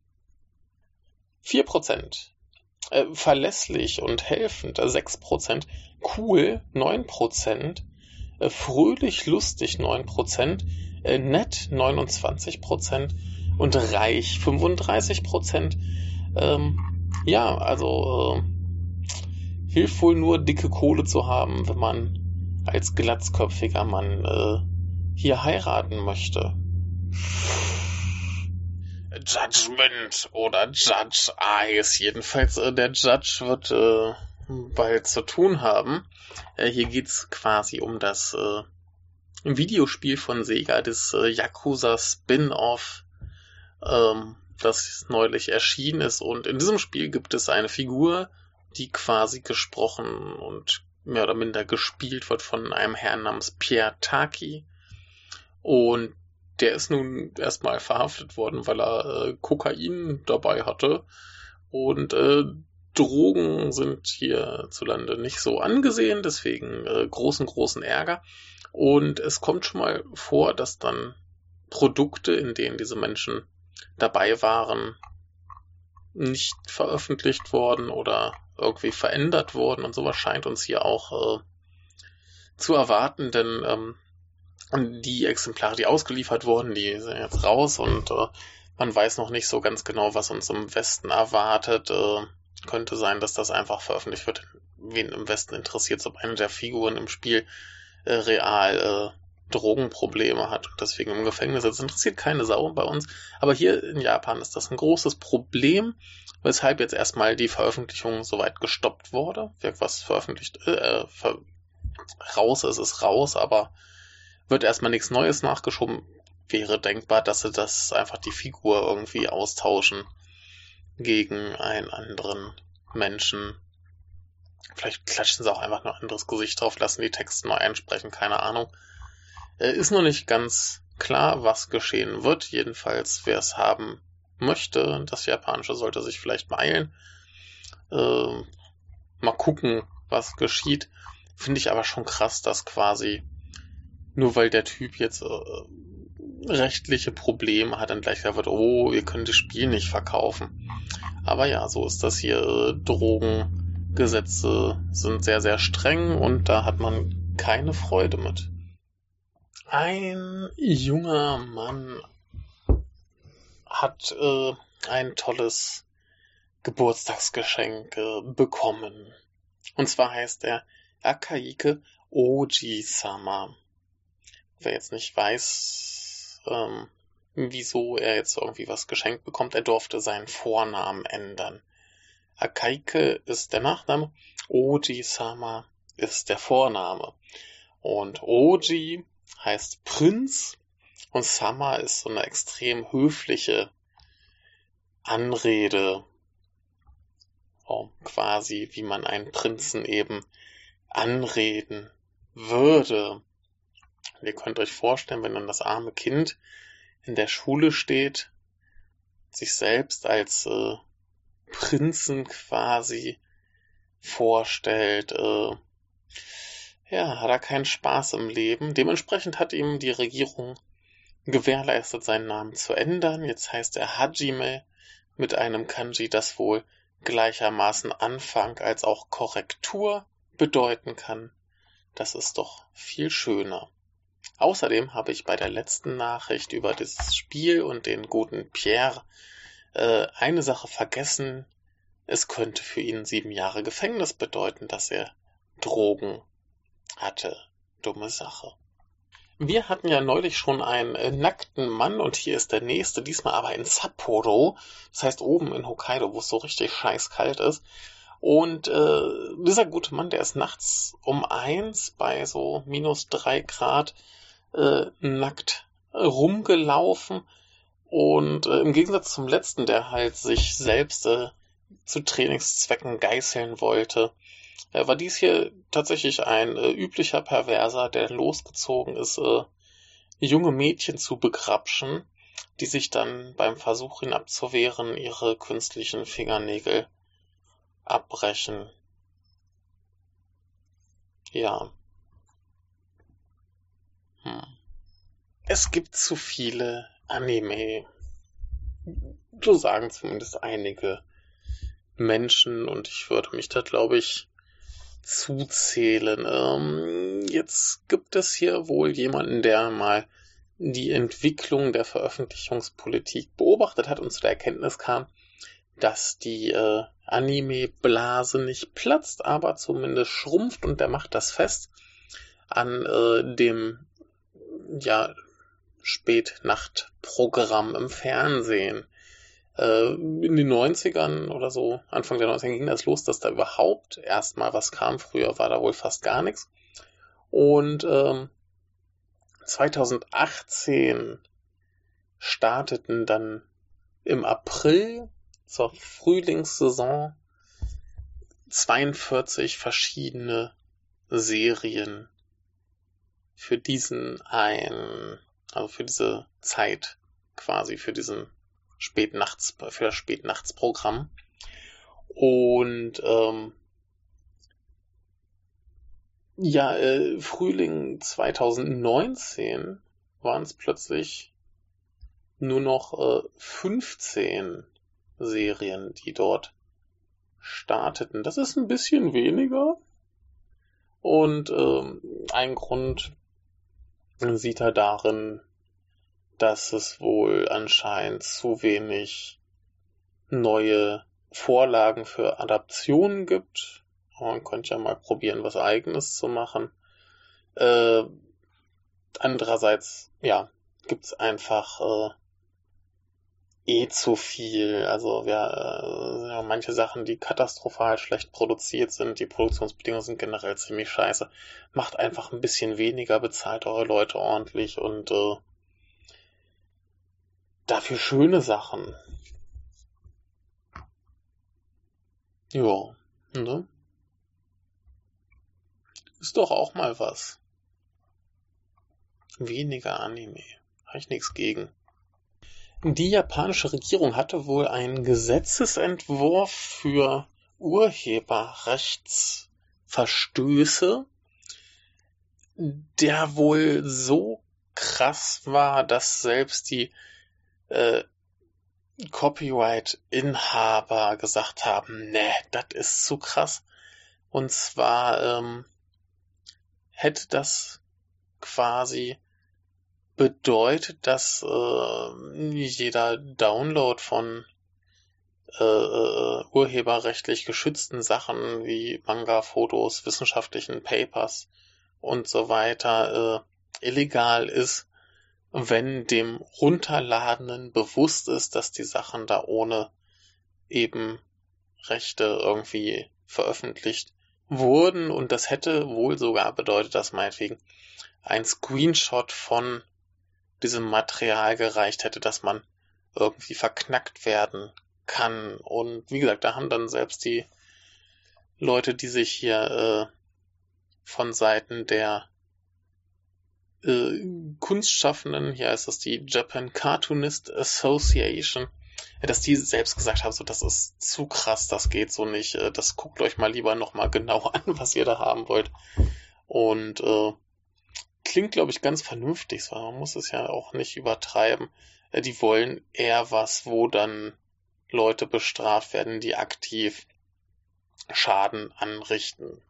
4% äh, verlässlich und helfend 6%, cool 9%, äh, fröhlich lustig 9%, äh, nett 29% und reich 35%. Ähm, ja, also äh, hilft wohl nur dicke Kohle zu haben, wenn man als glatzköpfiger Mann äh, hier heiraten möchte. Judgment oder Judge Eyes. Jedenfalls, äh, der Judge wird äh, bald zu tun haben. Äh, hier geht's quasi um das äh, Videospiel von Sega, das äh, Yakuza Spin-off, ähm, das neulich erschienen ist. Und in diesem Spiel gibt es eine Figur, die quasi gesprochen und mehr oder minder gespielt wird von einem Herrn namens Pierre Taki. Und der ist nun erstmal verhaftet worden, weil er äh, Kokain dabei hatte. Und äh, Drogen sind hierzulande nicht so angesehen, deswegen äh, großen, großen Ärger. Und es kommt schon mal vor, dass dann Produkte, in denen diese Menschen dabei waren, nicht veröffentlicht worden oder irgendwie verändert wurden. Und sowas scheint uns hier auch äh, zu erwarten, denn ähm, die Exemplare, die ausgeliefert wurden, die sind jetzt raus und äh, man weiß noch nicht so ganz genau, was uns im Westen erwartet. Äh, könnte sein, dass das einfach veröffentlicht wird. Wen im Westen interessiert, ob eine der Figuren im Spiel äh, real äh, Drogenprobleme hat und deswegen im Gefängnis. Das interessiert keine Sau bei uns. Aber hier in Japan ist das ein großes Problem, weshalb jetzt erstmal die Veröffentlichung soweit gestoppt wurde. Was veröffentlicht, äh, ver raus ist, ist raus, aber wird erstmal nichts Neues nachgeschoben. Wäre denkbar, dass sie das einfach die Figur irgendwie austauschen gegen einen anderen Menschen. Vielleicht klatschen sie auch einfach nur ein anderes Gesicht drauf, lassen die Texte neu einsprechen, keine Ahnung. Äh, ist noch nicht ganz klar, was geschehen wird. Jedenfalls, wer es haben möchte, das Japanische sollte sich vielleicht beeilen. Äh, mal gucken, was geschieht. Finde ich aber schon krass, dass quasi nur weil der Typ jetzt äh, rechtliche Probleme hat, dann gleich wird, oh, ihr könnt das Spiel nicht verkaufen. Aber ja, so ist das hier. Drogengesetze sind sehr, sehr streng und da hat man keine Freude mit. Ein junger Mann hat äh, ein tolles Geburtstagsgeschenk äh, bekommen. Und zwar heißt er Akaike Oji-sama. Wer jetzt nicht weiß, ähm, wieso er jetzt irgendwie was geschenkt bekommt, er durfte seinen Vornamen ändern. Akaike ist der Nachname, Oji-sama ist der Vorname. Und Oji heißt Prinz und Sama ist so eine extrem höfliche Anrede, oh, quasi wie man einen Prinzen eben anreden würde. Und ihr könnt euch vorstellen, wenn dann das arme Kind in der Schule steht, sich selbst als äh, Prinzen quasi vorstellt, äh, ja, hat er keinen Spaß im Leben. Dementsprechend hat ihm die Regierung gewährleistet, seinen Namen zu ändern. Jetzt heißt er Hajime mit einem Kanji, das wohl gleichermaßen Anfang als auch Korrektur bedeuten kann. Das ist doch viel schöner. Außerdem habe ich bei der letzten Nachricht über dieses Spiel und den guten Pierre äh, eine Sache vergessen. Es könnte für ihn sieben Jahre Gefängnis bedeuten, dass er Drogen hatte. Dumme Sache. Wir hatten ja neulich schon einen äh, nackten Mann und hier ist der nächste, diesmal aber in Sapporo, das heißt oben in Hokkaido, wo es so richtig scheiß ist. Und äh, dieser gute Mann, der ist nachts um eins bei so minus drei Grad äh, nackt rumgelaufen. Und äh, im Gegensatz zum letzten, der halt sich selbst äh, zu Trainingszwecken geißeln wollte, äh, war dies hier tatsächlich ein äh, üblicher Perverser, der losgezogen ist, äh, junge Mädchen zu begrapschen, die sich dann beim Versuch, ihn abzuwehren, ihre künstlichen Fingernägel abbrechen. Ja. Hm. Es gibt zu viele Anime. So sagen zumindest einige Menschen und ich würde mich da, glaube ich, zuzählen. Ähm, jetzt gibt es hier wohl jemanden, der mal die Entwicklung der Veröffentlichungspolitik beobachtet hat und zu der Erkenntnis kam, dass die äh, Anime-Blase nicht platzt, aber zumindest schrumpft und der macht das fest an äh, dem ja Spätnachtprogramm im Fernsehen. Äh, in den 90ern oder so, Anfang der 90er ging das los, dass da überhaupt erstmal was kam. Früher war da wohl fast gar nichts. Und ähm, 2018 starteten dann im April zur Frühlingssaison 42 verschiedene Serien für diesen ein, also für diese Zeit quasi, für diesen Spätnachts, für das Spätnachtsprogramm. Und ähm, ja, äh, Frühling 2019 waren es plötzlich nur noch äh, 15 Serien, die dort starteten. Das ist ein bisschen weniger. Und ähm, ein Grund sieht er darin, dass es wohl anscheinend zu wenig neue Vorlagen für Adaptionen gibt. Man könnte ja mal probieren, was eigenes zu machen. Äh, andererseits, ja, gibt's einfach äh, eh zu viel. Also wir, äh, manche Sachen, die katastrophal schlecht produziert sind, die Produktionsbedingungen sind generell ziemlich scheiße. Macht einfach ein bisschen weniger, bezahlt eure Leute ordentlich und äh, dafür schöne Sachen. Ja, ne? Ist doch auch mal was. Weniger Anime. Habe ich nichts gegen. Die japanische Regierung hatte wohl einen Gesetzesentwurf für Urheberrechtsverstöße, der wohl so krass war, dass selbst die äh, Copyright-Inhaber gesagt haben, ne, das ist zu krass. Und zwar ähm, hätte das quasi bedeutet, dass äh, jeder Download von äh, äh, urheberrechtlich geschützten Sachen wie Manga, Fotos, wissenschaftlichen Papers und so weiter äh, illegal ist, wenn dem Runterladenden bewusst ist, dass die Sachen da ohne eben Rechte irgendwie veröffentlicht wurden und das hätte wohl sogar bedeutet, dass meinetwegen ein Screenshot von diesem Material gereicht hätte, dass man irgendwie verknackt werden kann. Und wie gesagt, da haben dann selbst die Leute, die sich hier äh, von Seiten der äh, Kunstschaffenden, hier ist das die Japan Cartoonist Association, dass die selbst gesagt haben, so das ist zu krass, das geht so nicht, äh, das guckt euch mal lieber nochmal genau an, was ihr da haben wollt. Und äh, klingt, glaube ich, ganz vernünftig. So. Man muss es ja auch nicht übertreiben. Äh, die wollen eher was, wo dann Leute bestraft werden, die aktiv Schaden anrichten.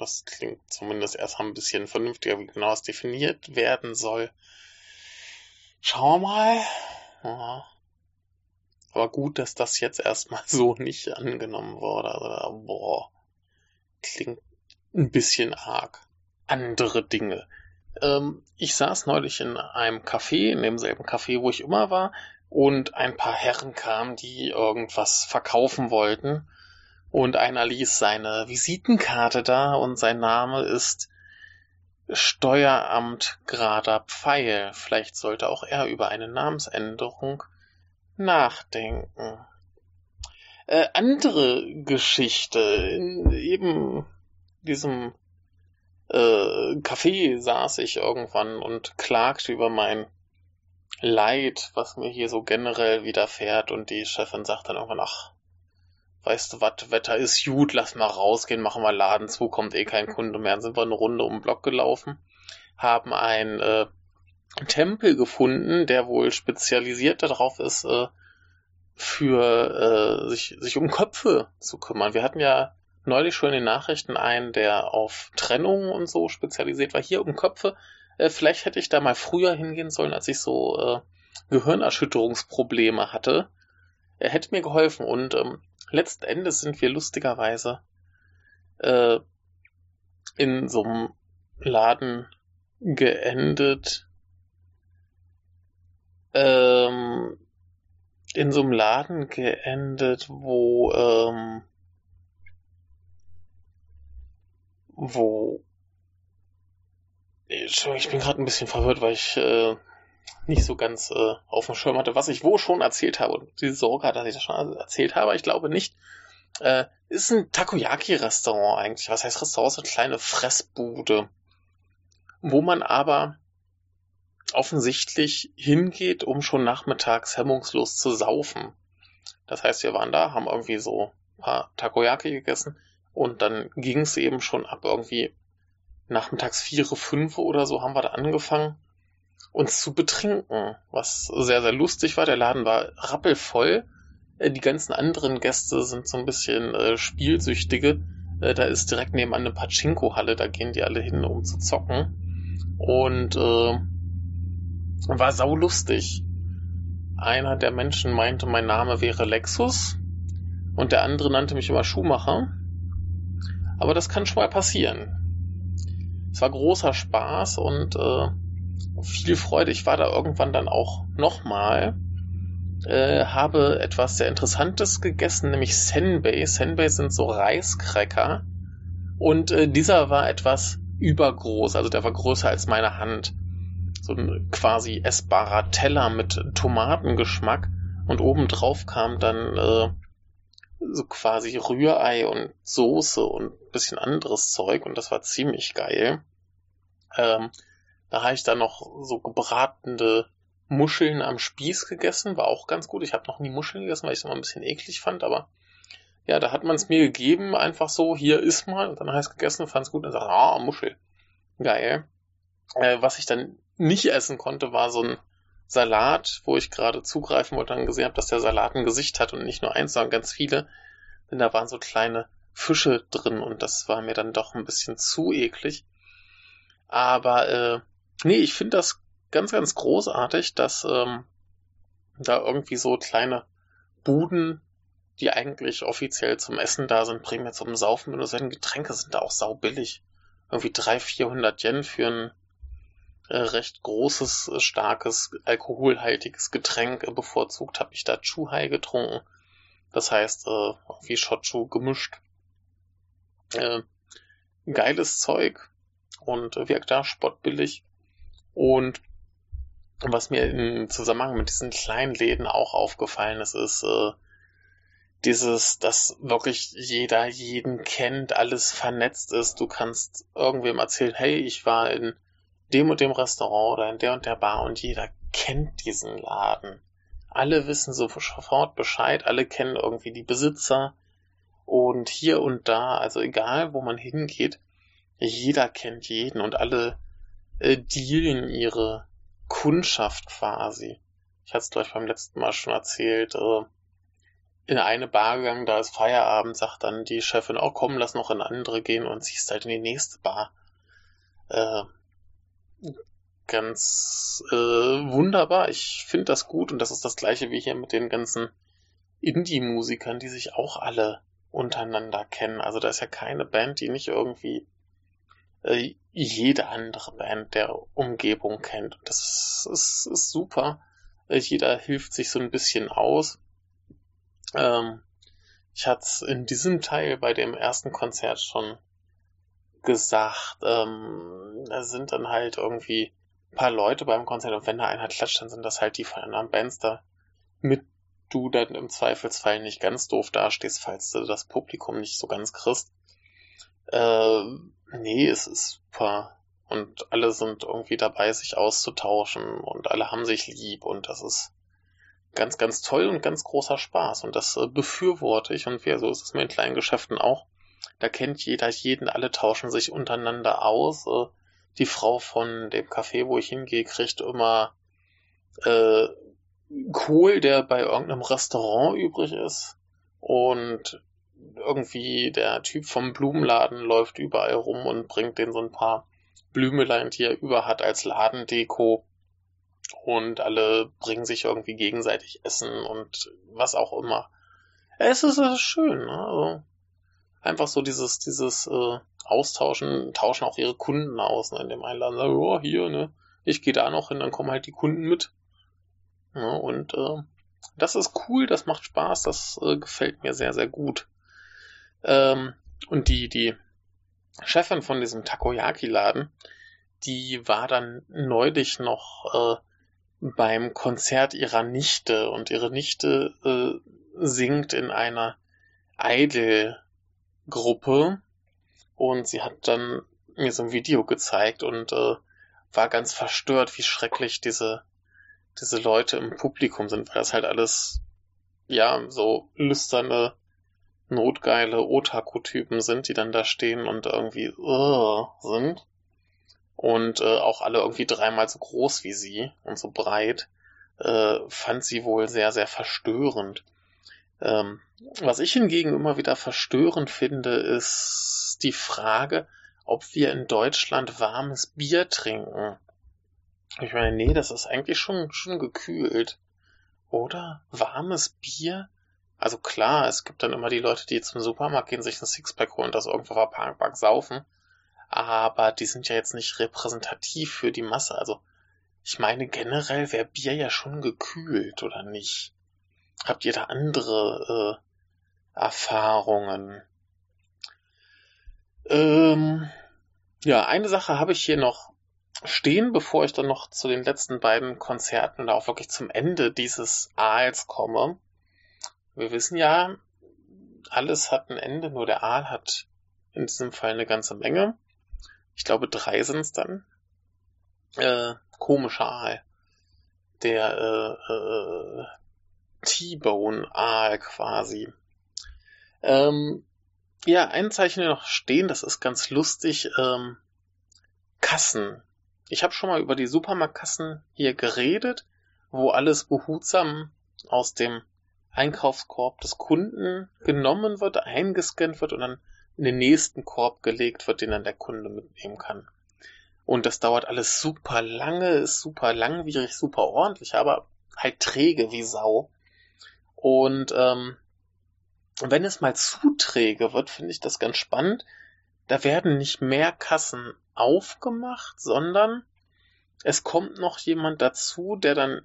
Das klingt zumindest erst ein bisschen vernünftiger, wie genau es definiert werden soll. Schauen wir mal. Ja. Aber gut, dass das jetzt erstmal so nicht angenommen wurde. Also, boah, klingt ein bisschen arg. Andere Dinge. Ähm, ich saß neulich in einem Café, in demselben Café, wo ich immer war, und ein paar Herren kamen, die irgendwas verkaufen wollten. Und einer ließ seine Visitenkarte da und sein Name ist Steueramt Grader Pfeil. Vielleicht sollte auch er über eine Namensänderung nachdenken. Äh, andere Geschichte in eben diesem äh, Café saß ich irgendwann und klagte über mein Leid, was mir hier so generell widerfährt und die Chefin sagt dann irgendwann, ach, weißt du was, Wetter ist gut, lass mal rausgehen, machen wir Laden zu, kommt eh kein Kunde mehr. Dann sind wir eine Runde um den Block gelaufen, haben einen äh, Tempel gefunden, der wohl spezialisiert darauf ist, äh, für äh, sich, sich um Köpfe zu kümmern. Wir hatten ja neulich schon in den Nachrichten einen, der auf Trennung und so spezialisiert war. Hier um Köpfe. Äh, vielleicht hätte ich da mal früher hingehen sollen, als ich so äh, Gehirnerschütterungsprobleme hatte. Er hätte mir geholfen und ähm, letzten Endes sind wir lustigerweise äh, in so einem Laden geendet. Ähm, in so einem Laden geendet, wo, ähm, wo ich bin gerade ein bisschen verwirrt, weil ich äh, nicht so ganz äh, auf dem Schirm hatte, was ich wo schon erzählt habe. Und diese Sorge hat, dass ich das schon erzählt habe. Ich glaube nicht. Äh, ist ein Takoyaki-Restaurant eigentlich. Was heißt Restaurant? So eine kleine Fressbude. Wo man aber offensichtlich hingeht, um schon nachmittags hemmungslos zu saufen. Das heißt, wir waren da, haben irgendwie so ein paar Takoyaki gegessen und dann ging es eben schon ab irgendwie nachmittags vier, fünf oder so haben wir da angefangen, uns zu betrinken, was sehr, sehr lustig war. Der Laden war rappelvoll. Äh, die ganzen anderen Gäste sind so ein bisschen äh, Spielsüchtige. Äh, da ist direkt nebenan eine Pachinko-Halle, da gehen die alle hin, um zu zocken. Und äh, war saulustig. Einer der Menschen meinte, mein Name wäre Lexus und der andere nannte mich immer Schuhmacher. Aber das kann schon mal passieren. Es war großer Spaß und äh, viel Freude. Ich war da irgendwann dann auch nochmal, äh, habe etwas sehr Interessantes gegessen, nämlich Senbei. Senbei sind so Reiskräcker und äh, dieser war etwas übergroß, also der war größer als meine Hand. So ein quasi essbarer Teller mit Tomatengeschmack und obendrauf kam dann äh, so quasi Rührei und Soße und bisschen anderes Zeug und das war ziemlich geil. Ähm, da habe ich dann noch so gebratene Muscheln am Spieß gegessen, war auch ganz gut. Ich habe noch nie Muscheln gegessen, weil ich es immer ein bisschen eklig fand, aber ja, da hat man es mir gegeben, einfach so, hier ist mal, und dann habe ich es gegessen, fand es gut und sagte, ah, Muschel. Geil. Äh, was ich dann nicht essen konnte, war so ein Salat, wo ich gerade zugreifen wollte und gesehen habe, dass der Salat ein Gesicht hat und nicht nur eins, sondern ganz viele. Denn da waren so kleine Fische drin und das war mir dann doch ein bisschen zu eklig. Aber äh, nee, ich finde das ganz, ganz großartig, dass ähm, da irgendwie so kleine Buden, die eigentlich offiziell zum Essen da sind, mir zum Saufen. Du sagen, Getränke sind da auch sau billig. Irgendwie 300, 400 Yen für ein äh, recht großes, starkes, alkoholhaltiges Getränk. Äh, bevorzugt habe ich da Chuhai getrunken. Das heißt, äh, wie Shochu gemischt. Äh, geiles Zeug und wirkt da spottbillig. Und was mir im Zusammenhang mit diesen kleinen Läden auch aufgefallen ist, ist äh, dieses, dass wirklich jeder jeden kennt, alles vernetzt ist. Du kannst irgendwem erzählen, hey, ich war in dem und dem Restaurant oder in der und der Bar und jeder kennt diesen Laden. Alle wissen sofort Bescheid, alle kennen irgendwie die Besitzer und hier und da, also egal wo man hingeht, jeder kennt jeden und alle äh, dealen ihre Kundschaft quasi. Ich hatte es, glaube ich, beim letzten Mal schon erzählt. Äh, in eine Bar gegangen, da ist Feierabend, sagt dann die Chefin, oh komm, lass noch in andere gehen und ziehst halt in die nächste Bar. Äh, ganz äh, wunderbar. Ich finde das gut und das ist das gleiche wie hier mit den ganzen Indie-Musikern, die sich auch alle untereinander kennen. Also da ist ja keine Band, die nicht irgendwie äh, jede andere Band der Umgebung kennt. Das ist, ist super. Äh, jeder hilft sich so ein bisschen aus. Ähm, ich hatte es in diesem Teil bei dem ersten Konzert schon gesagt. Ähm, da sind dann halt irgendwie ein paar Leute beim Konzert und wenn da einer klatscht, dann sind das halt die von anderen Bands da mit du dann im Zweifelsfall nicht ganz doof dastehst, falls du das Publikum nicht so ganz kriegst. Äh, nee, es ist super. Und alle sind irgendwie dabei, sich auszutauschen und alle haben sich lieb und das ist ganz, ganz toll und ganz großer Spaß und das äh, befürworte ich und wie so ist es in kleinen Geschäften auch. Da kennt jeder jeden, alle tauschen sich untereinander aus. Äh, die Frau von dem Café, wo ich hingehe, kriegt immer äh, Kohl, der bei irgendeinem Restaurant übrig ist. Und irgendwie der Typ vom Blumenladen läuft überall rum und bringt den so ein paar Blümelein, die er über hat als Ladendeko. Und alle bringen sich irgendwie gegenseitig Essen und was auch immer. Es ist, es ist schön. Ne? Also, einfach so dieses, dieses äh, Austauschen, tauschen auch ihre Kunden aus, ne, in dem Einladen sagen, oh, hier, ne, ich gehe da noch hin, dann kommen halt die Kunden mit. Ja, und äh, das ist cool, das macht Spaß, das äh, gefällt mir sehr, sehr gut. Ähm, und die, die Chefin von diesem Takoyaki-Laden, die war dann neulich noch äh, beim Konzert ihrer Nichte und ihre Nichte äh, singt in einer Idol-Gruppe und sie hat dann mir so ein Video gezeigt und äh, war ganz verstört, wie schrecklich diese diese Leute im Publikum sind, weil das halt alles ja so lüsterne notgeile Otaku-Typen sind, die dann da stehen und irgendwie uh, sind und äh, auch alle irgendwie dreimal so groß wie sie und so breit, äh, fand sie wohl sehr, sehr verstörend. Ähm, was ich hingegen immer wieder verstörend finde, ist die Frage, ob wir in Deutschland warmes Bier trinken. Ich meine, nee, das ist eigentlich schon, schon gekühlt. Oder? Warmes Bier? Also klar, es gibt dann immer die Leute, die zum Supermarkt gehen, sich ein Sixpack holen und das irgendwo auf der Parkbank saufen aber die sind ja jetzt nicht repräsentativ für die Masse. Also ich meine, generell wäre Bier ja schon gekühlt, oder nicht? Habt ihr da andere äh, Erfahrungen? Ähm, ja, eine Sache habe ich hier noch stehen, bevor ich dann noch zu den letzten beiden Konzerten und auch wirklich zum Ende dieses Aals komme. Wir wissen ja, alles hat ein Ende, nur der Aal hat in diesem Fall eine ganze Menge ich glaube drei sind es dann, äh, komischer Aal. Der äh, äh, T-Bone-Aal quasi. Ähm, ja, ein Zeichen noch stehen, das ist ganz lustig. Ähm, Kassen. Ich habe schon mal über die Supermarktkassen hier geredet, wo alles behutsam aus dem Einkaufskorb des Kunden genommen wird, eingescannt wird und dann in den nächsten Korb gelegt wird, den dann der Kunde mitnehmen kann. Und das dauert alles super lange, ist super langwierig, super ordentlich, aber halt träge wie Sau. Und ähm, wenn es mal zu träge wird, finde ich das ganz spannend. Da werden nicht mehr Kassen aufgemacht, sondern es kommt noch jemand dazu, der dann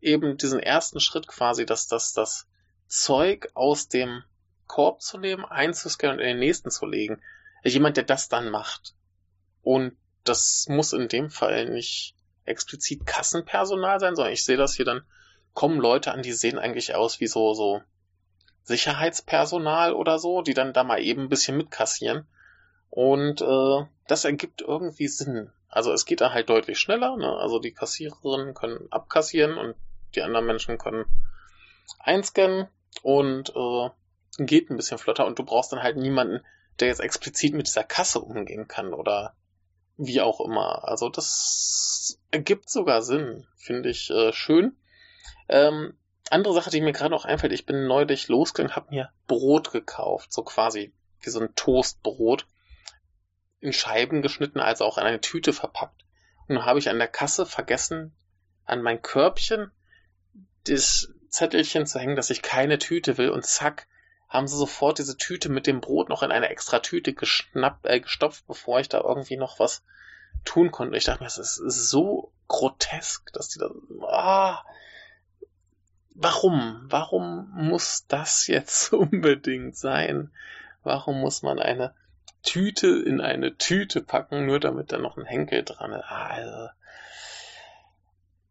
eben diesen ersten Schritt quasi, dass das, das Zeug aus dem Korb zu nehmen, einzuscannen und in den nächsten zu legen. Jemand, der das dann macht. Und das muss in dem Fall nicht explizit Kassenpersonal sein, sondern ich sehe das hier dann, kommen Leute an, die sehen eigentlich aus wie so, so Sicherheitspersonal oder so, die dann da mal eben ein bisschen mitkassieren. Und äh, das ergibt irgendwie Sinn. Also es geht da halt deutlich schneller. Ne? Also die Kassiererinnen können abkassieren und die anderen Menschen können einscannen. Und äh, geht ein bisschen flotter und du brauchst dann halt niemanden, der jetzt explizit mit dieser Kasse umgehen kann oder wie auch immer. Also das ergibt sogar Sinn, finde ich äh, schön. Ähm, andere Sache, die mir gerade noch einfällt, ich bin neulich losgegangen, habe mir Brot gekauft, so quasi wie so ein Toastbrot, in Scheiben geschnitten, also auch in eine Tüte verpackt. Und dann habe ich an der Kasse vergessen, an mein Körbchen das Zettelchen zu hängen, dass ich keine Tüte will und zack, haben sie sofort diese Tüte mit dem Brot noch in eine extra Tüte geschnappt, äh, gestopft, bevor ich da irgendwie noch was tun konnte. Ich dachte mir, es ist so grotesk, dass die da, ah, warum? Warum muss das jetzt unbedingt sein? Warum muss man eine Tüte in eine Tüte packen, nur damit da noch ein Henkel dran ist? Also,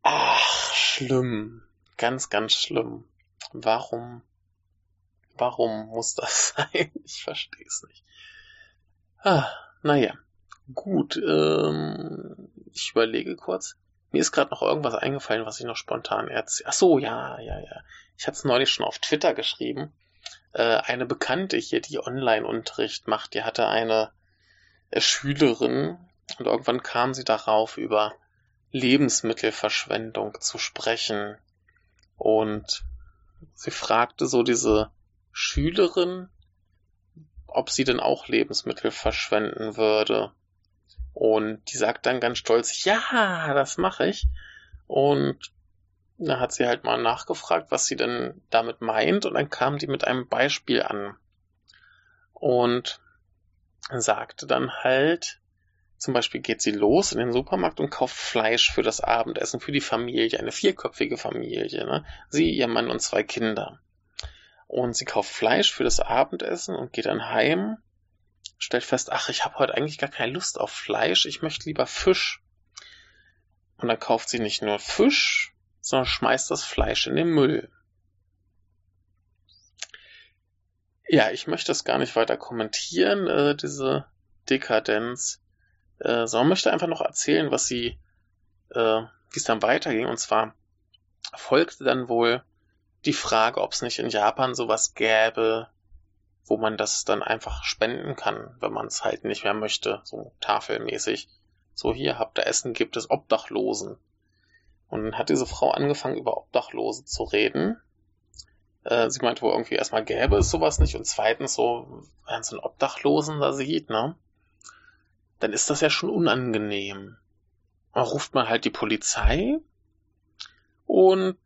ach, schlimm. Ganz, ganz schlimm. Warum Warum muss das sein? Ich verstehe es nicht. Ah, naja. Gut, ähm, ich überlege kurz. Mir ist gerade noch irgendwas eingefallen, was ich noch spontan erzähle. Ach so, ja, ja, ja. Ich hatte es neulich schon auf Twitter geschrieben. Äh, eine Bekannte hier, die Online-Unterricht macht, die hatte eine äh, Schülerin und irgendwann kam sie darauf, über Lebensmittelverschwendung zu sprechen. Und sie fragte so diese Schülerin, ob sie denn auch Lebensmittel verschwenden würde. Und die sagt dann ganz stolz, ja, das mache ich. Und da hat sie halt mal nachgefragt, was sie denn damit meint. Und dann kam die mit einem Beispiel an. und sagte dann halt, zum Beispiel geht sie los in den Supermarkt und kauft Fleisch für das Abendessen für die Familie, eine vierköpfige Familie. Ne? Sie, ihr Mann und zwei Kinder. Und sie kauft Fleisch für das Abendessen und geht dann heim, stellt fest, ach, ich habe heute eigentlich gar keine Lust auf Fleisch, ich möchte lieber Fisch. Und dann kauft sie nicht nur Fisch, sondern schmeißt das Fleisch in den Müll. Ja, ich möchte das gar nicht weiter kommentieren, äh, diese Dekadenz äh, sondern möchte einfach noch erzählen, was sie, äh, wie es dann weiterging. Und zwar folgte dann wohl die Frage, ob es nicht in Japan sowas gäbe, wo man das dann einfach spenden kann, wenn man es halt nicht mehr möchte, so tafelmäßig. So hier habt ihr Essen, gibt es Obdachlosen. Und dann hat diese Frau angefangen, über Obdachlose zu reden. Äh, sie meinte wohl irgendwie erstmal gäbe es sowas nicht und zweitens so, wenn so einen Obdachlosen da sieht, ne? Dann ist das ja schon unangenehm. Dann ruft man halt die Polizei und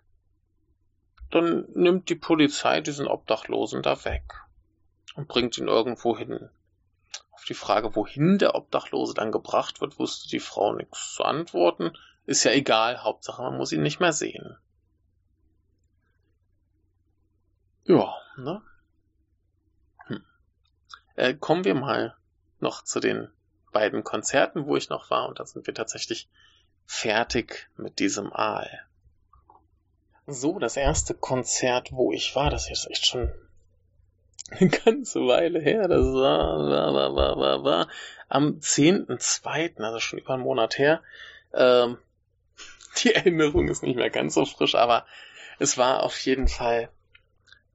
dann nimmt die Polizei diesen Obdachlosen da weg und bringt ihn irgendwo hin. Auf die Frage, wohin der Obdachlose dann gebracht wird, wusste die Frau nichts zu antworten. Ist ja egal, Hauptsache man muss ihn nicht mehr sehen. Ja, ne? Hm. Äh, kommen wir mal noch zu den beiden Konzerten, wo ich noch war, und da sind wir tatsächlich fertig mit diesem Aal. So, das erste Konzert, wo ich war, das ist echt schon eine ganze Weile her. Das war, war, war, war, war, war am 10.2., also schon über einen Monat her. Ähm, die Erinnerung ist nicht mehr ganz so frisch, aber es war auf jeden Fall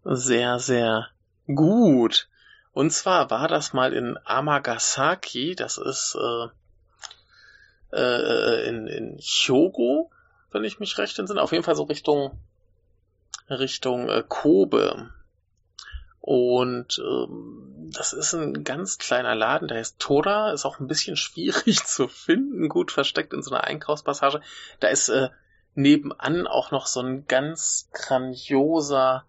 sehr, sehr gut. Und zwar war das mal in Amagasaki, das ist äh, äh, in, in Hyogo, wenn ich mich recht entsinne. Auf jeden Fall so Richtung Richtung äh, Kobe. Und ähm, das ist ein ganz kleiner Laden, der heißt Tora, ist auch ein bisschen schwierig zu finden, gut versteckt in so einer Einkaufspassage. Da ist äh, nebenan auch noch so ein ganz grandioser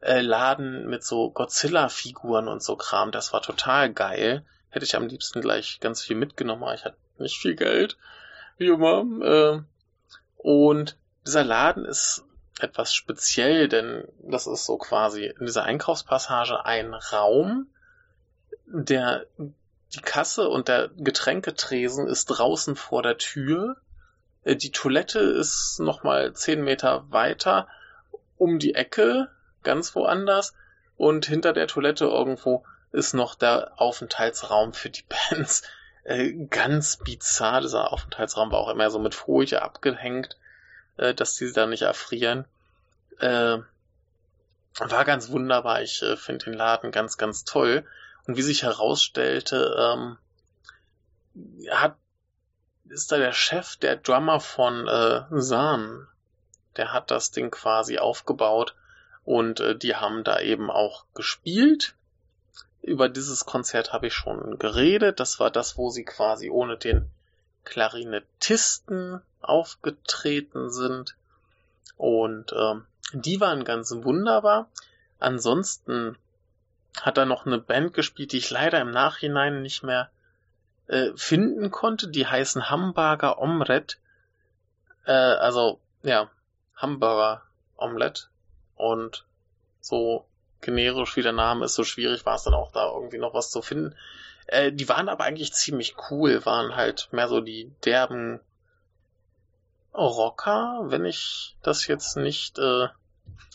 äh, Laden mit so Godzilla-Figuren und so Kram. Das war total geil. Hätte ich am liebsten gleich ganz viel mitgenommen, aber ich hatte nicht viel Geld. Wie immer. Äh, und dieser Laden ist etwas speziell, denn das ist so quasi in dieser Einkaufspassage ein Raum, der die Kasse und der Getränketresen ist draußen vor der Tür. Äh, die Toilette ist nochmal zehn Meter weiter um die Ecke ganz woanders und hinter der Toilette irgendwo ist noch der Aufenthaltsraum für die Bands. Äh, ganz bizarr, dieser Aufenthaltsraum war auch immer so mit Folie abgehängt, äh, dass die da nicht erfrieren. Äh, war ganz wunderbar, ich äh, finde den Laden ganz, ganz toll. Und wie sich herausstellte, ähm, hat, ist da der Chef, der Drummer von äh, Zahn. Der hat das Ding quasi aufgebaut und äh, die haben da eben auch gespielt. Über dieses Konzert habe ich schon geredet. Das war das, wo sie quasi ohne den Klarinettisten aufgetreten sind. Und äh, die waren ganz wunderbar. Ansonsten hat da noch eine Band gespielt, die ich leider im Nachhinein nicht mehr äh, finden konnte. Die heißen Hamburger Omelette. Äh, also, ja, Hamburger Omelette. Und so generisch wie der Name ist, so schwierig war es dann auch da irgendwie noch was zu finden. Äh, die waren aber eigentlich ziemlich cool, waren halt mehr so die derben Rocker, wenn ich das jetzt nicht äh,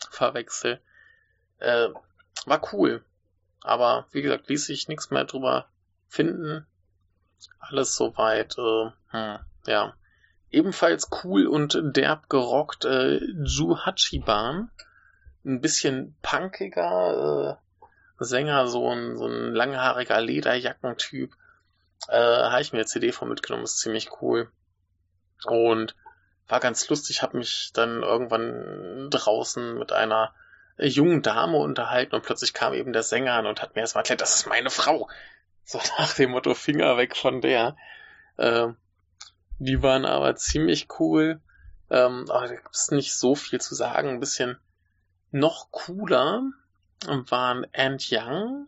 verwechsel. Äh, war cool. Aber wie gesagt, ließ sich nichts mehr drüber finden. Alles soweit, äh, hm, ja. Ebenfalls cool und derb gerockt, äh, Juhachiban ein bisschen punkiger äh, Sänger, so ein, so ein langhaariger Lederjackentyp. Äh, habe ich mir CD von mitgenommen, ist ziemlich cool. Und war ganz lustig, habe mich dann irgendwann draußen mit einer jungen Dame unterhalten und plötzlich kam eben der Sänger an und hat mir erstmal erklärt, das ist meine Frau. So nach dem Motto Finger weg von der. Äh, die waren aber ziemlich cool. Ähm, aber da gibt es nicht so viel zu sagen. Ein bisschen noch cooler waren Ant Young,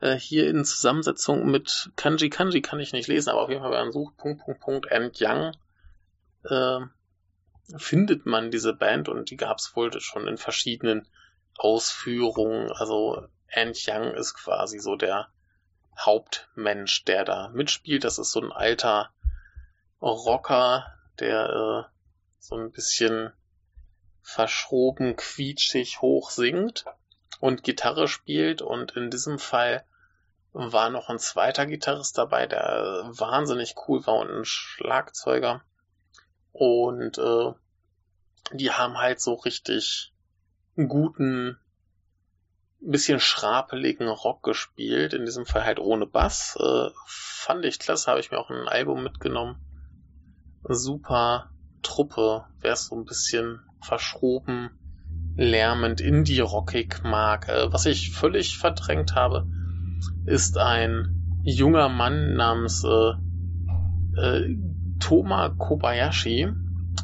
Äh, hier in Zusammensetzung mit Kanji. Kanji kann ich nicht lesen, aber auf jeden Fall bei einem Suchpunkt, Punkt, Punkt, and Young äh, findet man diese Band und die gab es wohl schon in verschiedenen Ausführungen. Also And Young ist quasi so der Hauptmensch, der da mitspielt. Das ist so ein alter Rocker, der äh, so ein bisschen verschroben, quietschig hoch singt und Gitarre spielt. Und in diesem Fall war noch ein zweiter Gitarrist dabei, der wahnsinnig cool war und ein Schlagzeuger. Und äh, die haben halt so richtig guten, bisschen schrapeligen Rock gespielt. In diesem Fall halt ohne Bass. Äh, fand ich klasse, habe ich mir auch ein Album mitgenommen. Super Truppe, wer es so ein bisschen verschroben, lärmend, indie-rockig mag. Was ich völlig verdrängt habe, ist ein junger Mann namens äh, äh, Toma Kobayashi.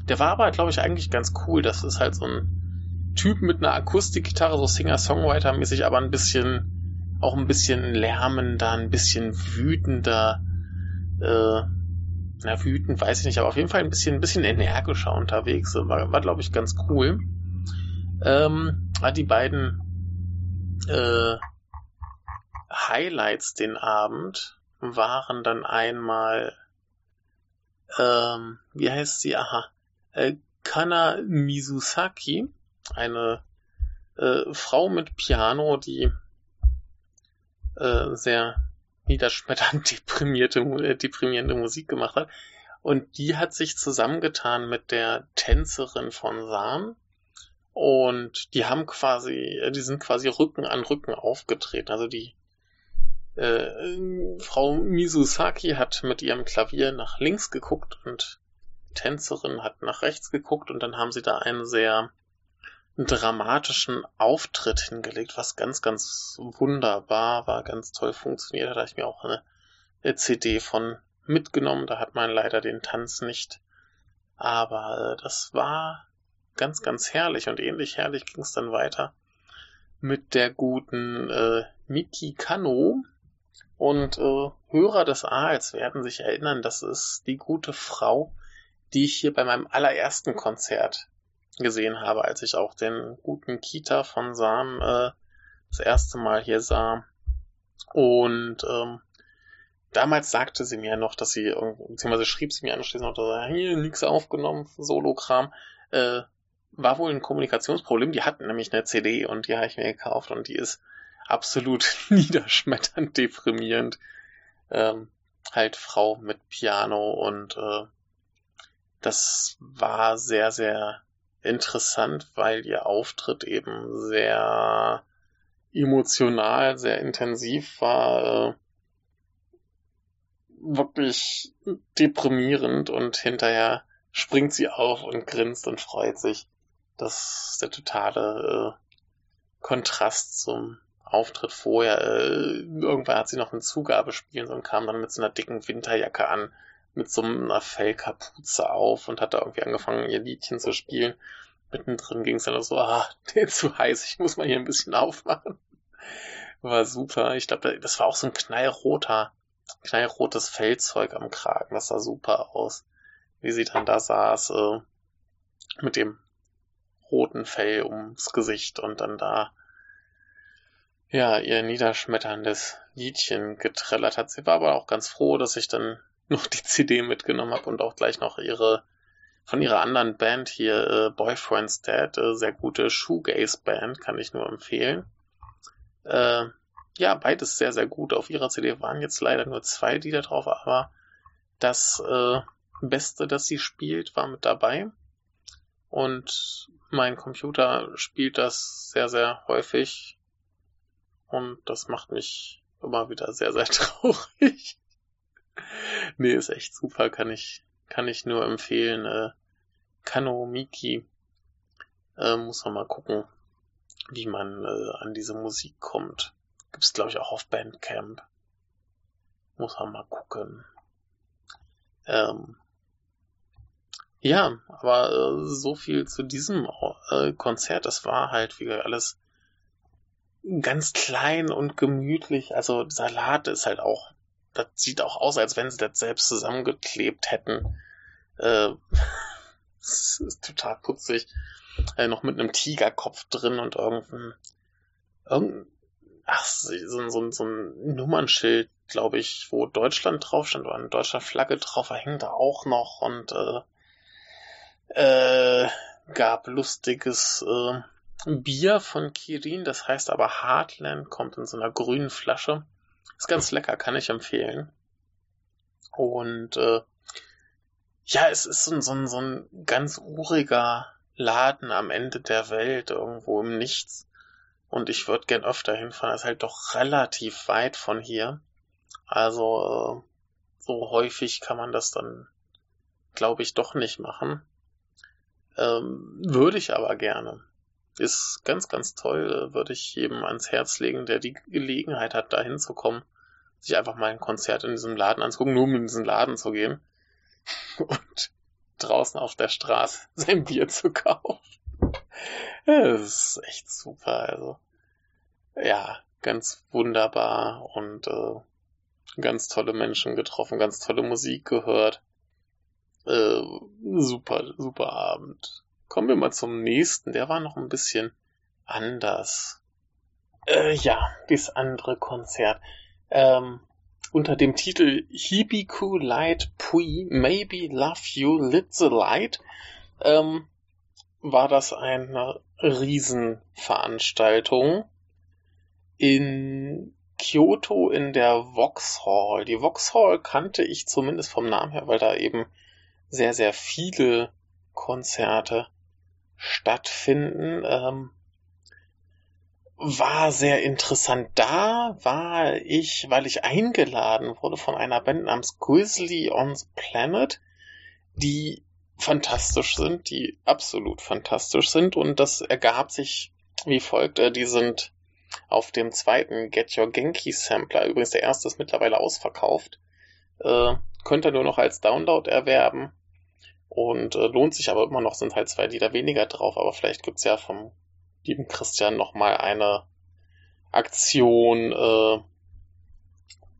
Der war aber, glaube ich, eigentlich ganz cool. Das ist halt so ein Typ mit einer Akustikgitarre, so Singer-Songwriter-mäßig, aber ein bisschen, auch ein bisschen lärmender, ein bisschen wütender. Äh, na, wütend weiß ich nicht, aber auf jeden Fall ein bisschen, ein bisschen energischer unterwegs. War, war glaube ich, ganz cool. Ähm, die beiden äh, Highlights den Abend waren dann einmal ähm, wie heißt sie? Aha. Äh, Kana Mizusaki, eine äh, Frau mit Piano, die äh, sehr niederschmetternd deprimierte, äh, deprimierende Musik gemacht hat. Und die hat sich zusammengetan mit der Tänzerin von Sam. Und die haben quasi, äh, die sind quasi Rücken an Rücken aufgetreten. Also die äh, Frau Mizusaki hat mit ihrem Klavier nach links geguckt und Tänzerin hat nach rechts geguckt und dann haben sie da einen sehr dramatischen Auftritt hingelegt, was ganz, ganz wunderbar war, ganz toll funktioniert. Da ich mir auch eine CD von mitgenommen. Da hat man leider den Tanz nicht. Aber äh, das war ganz, ganz herrlich und ähnlich herrlich ging es dann weiter mit der guten äh, Miki Kano, und äh, Hörer des Aals werden sich erinnern, das ist die gute Frau, die ich hier bei meinem allerersten Konzert gesehen habe, als ich auch den guten Kita von Sam äh, das erste Mal hier sah. Und ähm, damals sagte sie mir noch, dass sie, beziehungsweise schrieb sie mir anschließend noch, dass hier nichts aufgenommen, Solokram. Äh, war wohl ein Kommunikationsproblem. Die hatten nämlich eine CD und die habe ich mir gekauft und die ist absolut niederschmetternd deprimierend. Ähm, halt Frau mit Piano und äh, das war sehr, sehr interessant, weil ihr Auftritt eben sehr emotional, sehr intensiv war, äh, wirklich deprimierend und hinterher springt sie auf und grinst und freut sich. Das ist der totale äh, Kontrast zum Auftritt vorher, äh, irgendwann hat sie noch ein Zugabespiel und kam dann mit so einer dicken Winterjacke an, mit so einer Fellkapuze auf und hat da irgendwie angefangen, ihr Liedchen zu spielen. Mittendrin ging es dann so, ah, der ist zu heiß, ich muss mal hier ein bisschen aufmachen. War super. Ich glaube, das war auch so ein knallroter, knallrotes Fellzeug am Kragen. Das sah super aus. Wie sie dann da saß, äh, mit dem roten Fell ums Gesicht und dann da ja, ihr niederschmetterndes Liedchen getrellert hat. Sie war aber auch ganz froh, dass ich dann noch die CD mitgenommen habe und auch gleich noch ihre von ihrer anderen Band hier, äh, Boyfriend's Dad, äh, sehr gute Shoegaze-Band, kann ich nur empfehlen. Äh, ja, beides sehr, sehr gut. Auf ihrer CD waren jetzt leider nur zwei Lieder drauf, aber das äh, Beste, das sie spielt, war mit dabei. Und mein Computer spielt das sehr, sehr häufig und das macht mich immer wieder sehr, sehr traurig. nee, ist echt super, kann ich, kann ich nur empfehlen. Äh, Kano Miki. Äh, muss man mal gucken, wie man äh, an diese Musik kommt. Gibt's, glaube ich, auch auf Bandcamp. Muss man mal gucken. Ähm, ja, aber äh, so viel zu diesem äh, Konzert. Das war halt wie alles ganz klein und gemütlich. Also Salat ist halt auch, das sieht auch aus, als wenn sie das selbst zusammengeklebt hätten. Äh, das ist total putzig. Äh, noch mit einem Tigerkopf drin und irgendein, irgendein ach, so, so, so ein Nummernschild, glaube ich, wo Deutschland drauf stand oder eine deutsche Flagge drauf hängt da auch noch und äh, äh, gab lustiges äh, Bier von Kirin, das heißt aber Heartland, kommt in so einer grünen Flasche. Ist ganz lecker, kann ich empfehlen. Und äh, ja, es ist so, so, so ein ganz uriger Laden am Ende der Welt, irgendwo im Nichts. Und ich würde gern öfter hinfahren. Das ist halt doch relativ weit von hier. Also äh, so häufig kann man das dann, glaube ich, doch nicht machen. Ähm, würde ich aber gerne. Ist ganz, ganz toll, würde ich jedem ans Herz legen, der die Gelegenheit hat, da hinzukommen, sich einfach mal ein Konzert in diesem Laden anzugucken, nur um in diesen Laden zu gehen und draußen auf der Straße sein Bier zu kaufen. Das ist echt super, also. Ja, ganz wunderbar und äh, ganz tolle Menschen getroffen, ganz tolle Musik gehört. Äh, super, super Abend. Kommen wir mal zum nächsten. Der war noch ein bisschen anders. Äh, ja, das andere Konzert. Ähm, unter dem Titel Hibiku Light Pui Maybe Love You Lit the Light ähm, war das eine Riesenveranstaltung in Kyoto in der Vauxhall. Die Vauxhall kannte ich zumindest vom Namen her, weil da eben sehr, sehr viele Konzerte stattfinden. Ähm, war sehr interessant. Da war ich, weil ich eingeladen wurde von einer Band namens Grizzly on the Planet, die fantastisch sind, die absolut fantastisch sind und das ergab sich wie folgt. Äh, die sind auf dem zweiten Get Your Genki Sampler, übrigens der erste ist mittlerweile ausverkauft, äh, könnt ihr nur noch als Download erwerben und äh, lohnt sich aber immer noch, sind halt zwei Lieder weniger drauf, aber vielleicht gibt's ja vom lieben Christian nochmal eine Aktion, äh,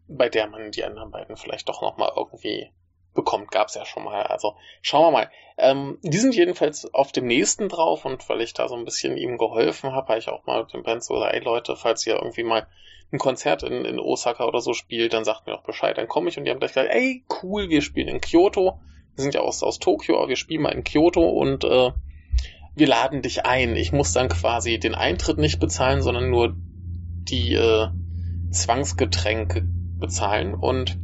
bei der man die anderen beiden vielleicht doch nochmal irgendwie bekommt, gab's ja schon mal. Also schauen wir mal. Ähm, die sind jedenfalls auf dem nächsten drauf und weil ich da so ein bisschen ihm geholfen habe, habe ich auch mal mit dem Band so gesagt, ey Leute, falls ihr irgendwie mal ein Konzert in, in Osaka oder so spielt, dann sagt mir doch Bescheid, dann komme ich und die haben gleich gesagt, ey cool, wir spielen in Kyoto. Wir sind ja aus, aus Tokio, aber wir spielen mal in Kyoto und äh, wir laden dich ein. Ich muss dann quasi den Eintritt nicht bezahlen, sondern nur die äh, Zwangsgetränke bezahlen und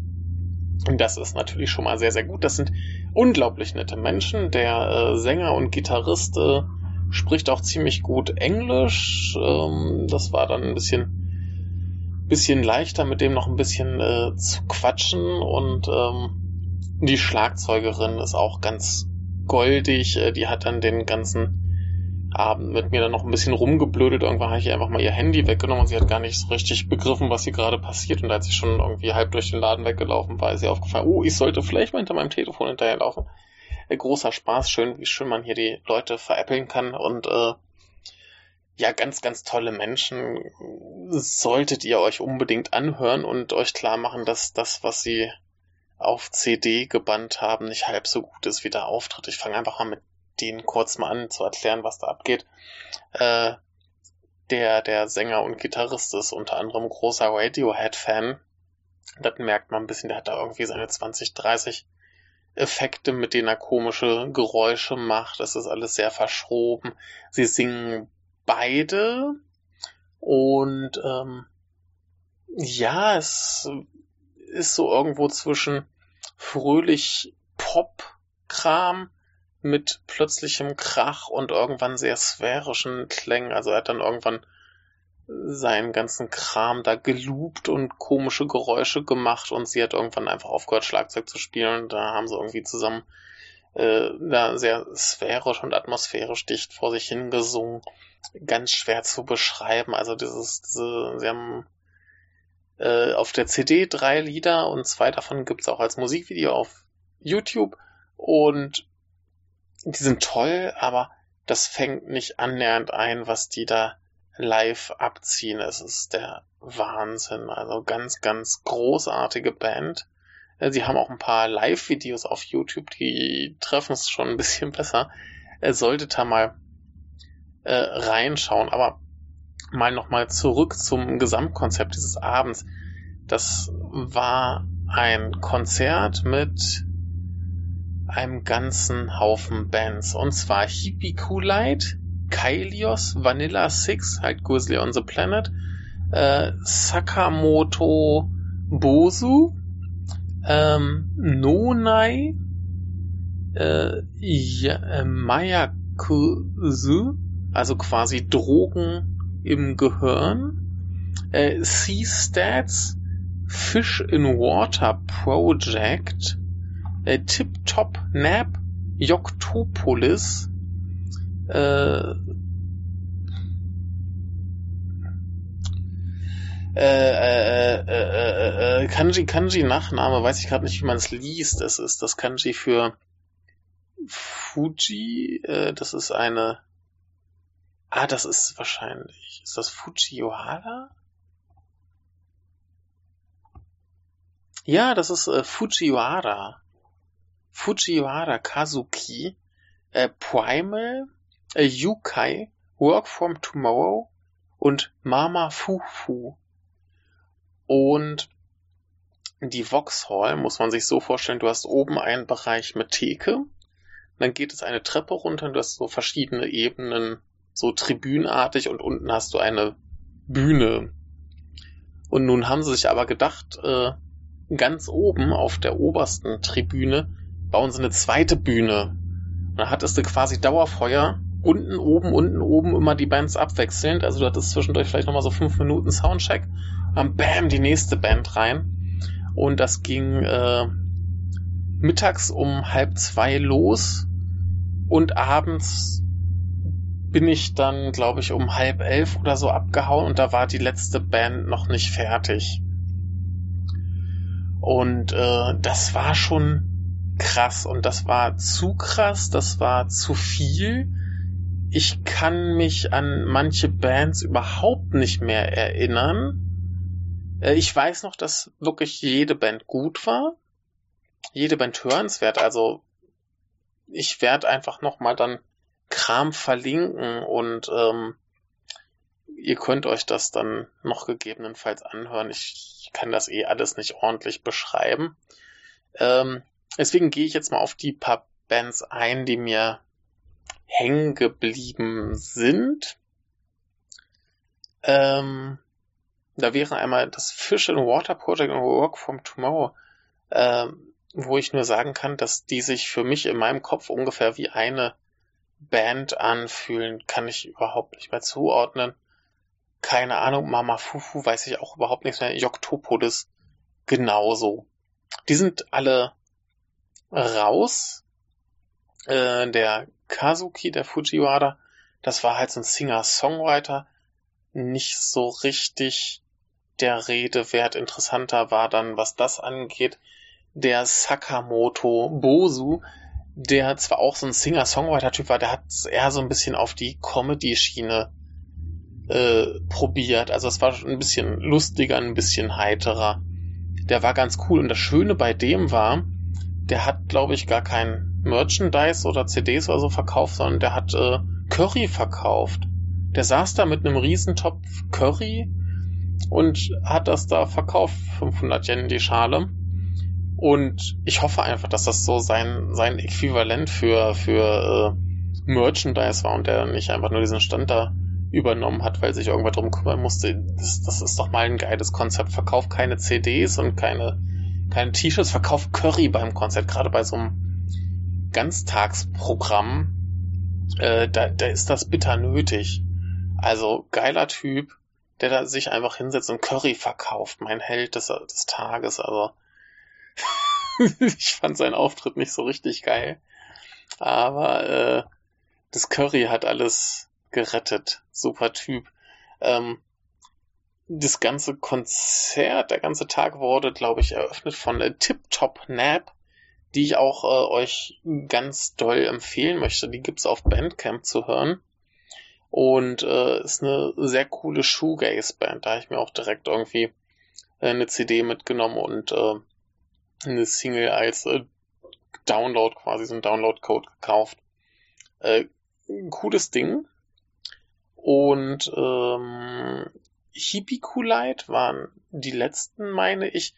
das ist natürlich schon mal sehr, sehr gut. Das sind unglaublich nette Menschen. Der äh, Sänger und Gitarrist äh, spricht auch ziemlich gut Englisch. Ähm, das war dann ein bisschen, bisschen leichter, mit dem noch ein bisschen äh, zu quatschen. Und ähm, die Schlagzeugerin ist auch ganz goldig. Äh, die hat dann den ganzen Abend mit mir dann noch ein bisschen rumgeblödelt. Irgendwann habe ich einfach mal ihr Handy weggenommen und sie hat gar nicht so richtig begriffen, was hier gerade passiert. Und als sie schon irgendwie halb durch den Laden weggelaufen war, ist ihr aufgefallen, oh, ich sollte vielleicht mal hinter meinem Telefon hinterherlaufen. Äh, großer Spaß, schön, wie schön man hier die Leute veräppeln kann und äh, ja, ganz, ganz tolle Menschen solltet ihr euch unbedingt anhören und euch klar machen, dass das, was sie auf CD gebannt haben, nicht halb so gut ist wie der Auftritt. Ich fange einfach mal mit den kurz mal an zu erklären, was da abgeht. Äh, der, der Sänger und Gitarrist ist unter anderem großer Radiohead-Fan. Das merkt man ein bisschen, der hat da irgendwie seine 20, 30 Effekte, mit denen er komische Geräusche macht. Das ist alles sehr verschroben. Sie singen beide und ähm, ja, es ist so irgendwo zwischen fröhlich Pop-Kram mit plötzlichem Krach und irgendwann sehr sphärischen Klängen. Also er hat dann irgendwann seinen ganzen Kram da geloopt und komische Geräusche gemacht und sie hat irgendwann einfach aufgehört, Schlagzeug zu spielen. Da haben sie irgendwie zusammen äh, da sehr sphärisch und atmosphärisch dicht vor sich hingesungen. Ganz schwer zu beschreiben. Also dieses, diese, sie haben äh, auf der CD drei Lieder und zwei davon gibt's auch als Musikvideo auf YouTube. Und die sind toll, aber das fängt nicht annähernd ein, was die da live abziehen. Es ist der Wahnsinn. Also ganz, ganz großartige Band. Äh, sie haben auch ein paar Live-Videos auf YouTube, die treffen es schon ein bisschen besser. Er sollte da mal äh, reinschauen. Aber mal nochmal zurück zum Gesamtkonzept dieses Abends. Das war ein Konzert mit einem ganzen Haufen Bands. Und zwar Hippie Kool-Aid, Kailios, Vanilla Six, halt Grizzly on the Planet, äh, Sakamoto Bosu, ähm, Nonai, äh, ja, äh, Mayakuzu, also quasi Drogen im Gehirn, äh, Sea-Stats, Fish in Water Project, äh, Tip Top Nap, Yoktopolis, äh, äh, äh, äh, Kanji, Kanji Nachname, weiß ich gerade nicht, wie man es liest. Das ist das Kanji für Fuji. Äh, das ist eine. Ah, das ist wahrscheinlich. Ist das Fujiwara? Ja, das ist äh, Fujiwara. Fujiwara Kazuki. Äh, Primal. Äh, Yukai. Work from Tomorrow. Und Mama Fufu. Und die Vauxhall muss man sich so vorstellen, du hast oben einen Bereich mit Theke, dann geht es eine Treppe runter und du hast so verschiedene Ebenen, so tribünartig und unten hast du eine Bühne. Und nun haben sie sich aber gedacht, äh, ganz oben auf der obersten Tribüne bauen sie eine zweite Bühne. Und dann hattest du quasi Dauerfeuer, unten, oben, unten, oben immer die Bands abwechselnd. Also du hattest zwischendurch vielleicht nochmal so fünf Minuten Soundcheck dann bam, die nächste Band rein. Und das ging äh, mittags um halb zwei los und abends bin ich dann, glaube ich, um halb elf oder so abgehauen und da war die letzte Band noch nicht fertig. Und äh, das war schon krass und das war zu krass, das war zu viel. Ich kann mich an manche Bands überhaupt nicht mehr erinnern. Äh, ich weiß noch, dass wirklich jede Band gut war. Jede Band hörenswert. Also ich werde einfach nochmal dann Kram verlinken und ähm, ihr könnt euch das dann noch gegebenenfalls anhören. Ich kann das eh alles nicht ordentlich beschreiben. Ähm, deswegen gehe ich jetzt mal auf die paar Bands ein, die mir hängen geblieben sind. Ähm, da wäre einmal das Fish and Water Project und Work from Tomorrow, äh, wo ich nur sagen kann, dass die sich für mich in meinem Kopf ungefähr wie eine Band anfühlen, kann ich überhaupt nicht mehr zuordnen. Keine Ahnung, Mama Fufu weiß ich auch überhaupt nichts mehr. Yoktopolis genauso. Die sind alle raus. Äh, der Kazuki, der Fujiwara, das war halt so ein Singer-Songwriter, nicht so richtig der Rede wert. Interessanter war dann, was das angeht, der Sakamoto Bosu, der zwar auch so ein Singer-Songwriter-Typ war, der hat eher so ein bisschen auf die Comedy-Schiene äh, probiert. Also es war ein bisschen lustiger, ein bisschen heiterer. Der war ganz cool. Und das Schöne bei dem war, der hat, glaube ich, gar kein Merchandise oder CDs oder so verkauft, sondern der hat äh, Curry verkauft. Der saß da mit einem Riesentopf Curry und hat das da verkauft, 500 Yen die Schale. Und ich hoffe einfach, dass das so sein, sein Äquivalent für, für äh, Merchandise war und der nicht einfach nur diesen Stand da übernommen hat, weil sich irgendwer drum kümmern musste. Das, das ist doch mal ein geiles Konzept. Verkauf keine CDs und keine, keine T-Shirts, verkauf Curry beim Konzert, gerade bei so einem Ganztagsprogramm. Äh, da, da ist das bitter nötig. Also geiler Typ, der da sich einfach hinsetzt und Curry verkauft, mein Held des, des Tages. Also ich fand seinen Auftritt nicht so richtig geil. Aber äh, das Curry hat alles gerettet. Super Typ. Ähm, das ganze Konzert, der ganze Tag wurde, glaube ich, eröffnet von äh, Tip Top Nap, die ich auch äh, euch ganz doll empfehlen möchte. Die gibt's auf Bandcamp zu hören. Und äh, ist eine sehr coole Shoegaze-Band. Da habe ich mir auch direkt irgendwie äh, eine CD mitgenommen und äh, eine Single als äh, Download, quasi so ein Download-Code gekauft. Äh, cooles Ding. Und ähm, Hippie-Coolite waren die letzten, meine ich.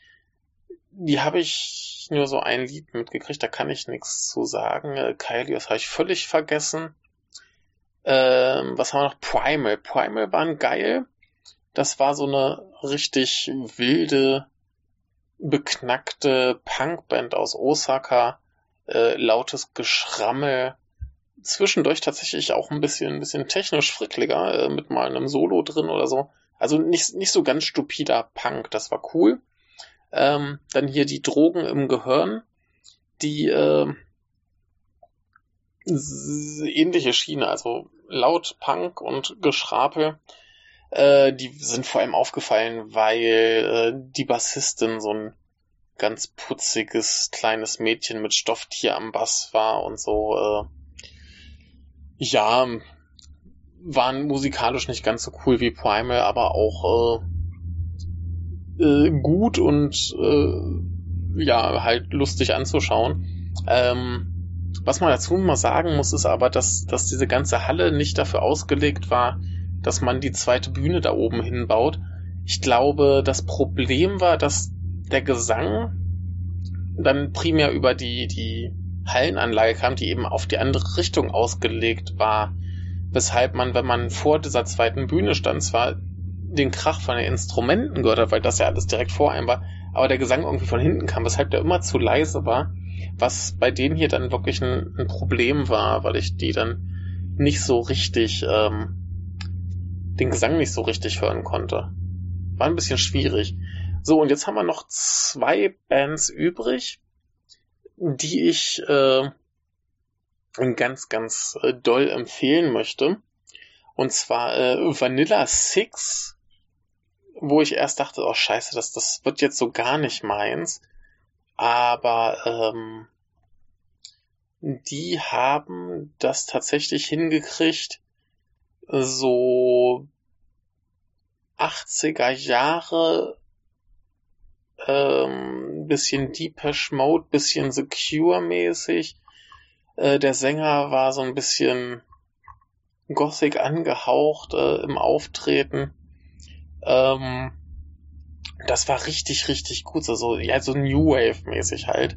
Die habe ich nur so ein Lied mitgekriegt, da kann ich nichts zu sagen. Äh, Kylios habe ich völlig vergessen. Ähm, was haben wir noch? Primal. Primal waren geil. Das war so eine richtig wilde, beknackte Punkband aus Osaka. Äh, lautes Geschrammel. Zwischendurch tatsächlich auch ein bisschen, ein bisschen technisch frickliger, äh, mit mal einem Solo drin oder so. Also nicht, nicht so ganz stupider Punk, das war cool. Ähm, dann hier die Drogen im Gehirn, die äh, ähnliche Schiene, also laut Punk und Geschrapel. Äh, die sind vor allem aufgefallen, weil äh, die Bassistin so ein ganz putziges kleines Mädchen mit Stofftier am Bass war und so. Äh, ja, waren musikalisch nicht ganz so cool wie Primal, aber auch äh, äh, gut und äh, ja, halt lustig anzuschauen. Ähm, was man dazu mal sagen muss, ist aber, dass, dass diese ganze Halle nicht dafür ausgelegt war, dass man die zweite Bühne da oben hinbaut. Ich glaube, das Problem war, dass der Gesang dann primär über die, die Hallenanlage kam, die eben auf die andere Richtung ausgelegt war weshalb man, wenn man vor dieser zweiten Bühne stand, zwar den Krach von den Instrumenten gehört hat, weil das ja alles direkt vor einem war, aber der Gesang irgendwie von hinten kam, weshalb der immer zu leise war, was bei denen hier dann wirklich ein, ein Problem war, weil ich die dann nicht so richtig, ähm, den Gesang nicht so richtig hören konnte. War ein bisschen schwierig. So, und jetzt haben wir noch zwei Bands übrig, die ich äh, ganz, ganz äh, doll empfehlen möchte. Und zwar äh, Vanilla Six, wo ich erst dachte, oh scheiße, das, das wird jetzt so gar nicht meins. Aber ähm, die haben das tatsächlich hingekriegt, so 80er Jahre ähm, bisschen Deepesh Mode, bisschen Secure mäßig äh, der Sänger war so ein bisschen Gothic angehaucht äh, im Auftreten. Ähm, das war richtig, richtig gut. So, so, ja, so New Wave-mäßig halt.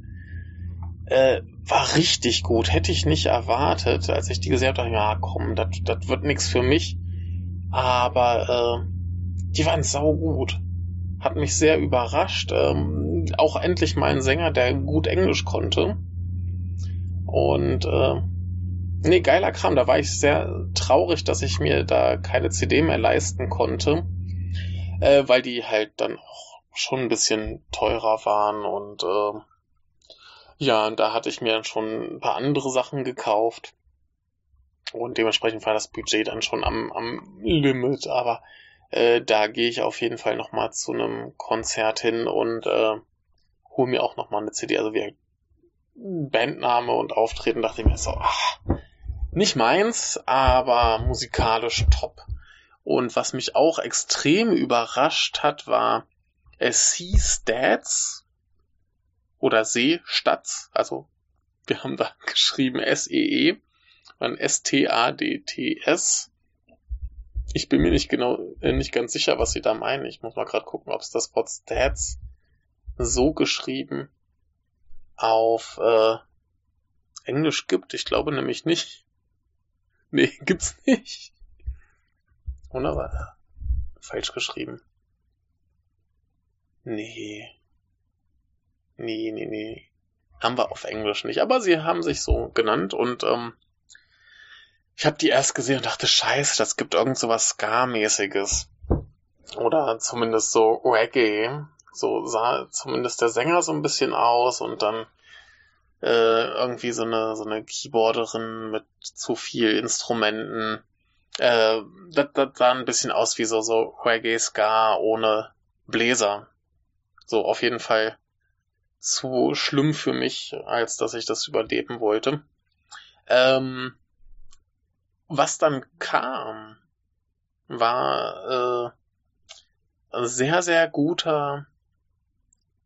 Äh, war richtig gut. Hätte ich nicht erwartet. Als ich die gesehen habe, dachte ich, ja komm, das wird nix für mich. Aber äh, die waren sau gut. Hat mich sehr überrascht. Ähm, auch endlich mal ein Sänger, der gut Englisch konnte. Und äh, nee, geiler Kram. Da war ich sehr traurig, dass ich mir da keine CD mehr leisten konnte, äh, weil die halt dann auch schon ein bisschen teurer waren und äh, ja, da hatte ich mir schon ein paar andere Sachen gekauft. Und dementsprechend war das Budget dann schon am, am Limit, aber äh, da gehe ich auf jeden Fall nochmal zu einem Konzert hin und äh, hole mir auch nochmal eine CD. Also wir Bandname und Auftreten dachte ich mir so, ach, nicht meins, aber musikalisch top. Und was mich auch extrem überrascht hat, war SC Stats oder Seestats, also wir haben da geschrieben S-E-E, -E, dann S-T-A-D-T-S. Ich bin mir nicht genau, äh, nicht ganz sicher, was sie da meinen. Ich muss mal gerade gucken, ob es das Wort Stats so geschrieben auf äh, Englisch gibt. Ich glaube nämlich nicht. Nee, gibt's nicht. Wunderbar. Falsch geschrieben. Nee. Nee, nee, nee. Haben wir auf Englisch nicht. Aber sie haben sich so genannt und ähm, ich habe die erst gesehen und dachte, scheiße, das gibt irgend so was Ska-mäßiges. Oder zumindest so Reggae. So sah zumindest der Sänger so ein bisschen aus und dann äh, irgendwie so eine, so eine Keyboarderin mit zu viel Instrumenten. Äh, das, das sah ein bisschen aus wie so, so Reggae Ska ohne Bläser. So auf jeden Fall zu schlimm für mich, als dass ich das überleben wollte. Ähm, was dann kam, war äh, sehr, sehr guter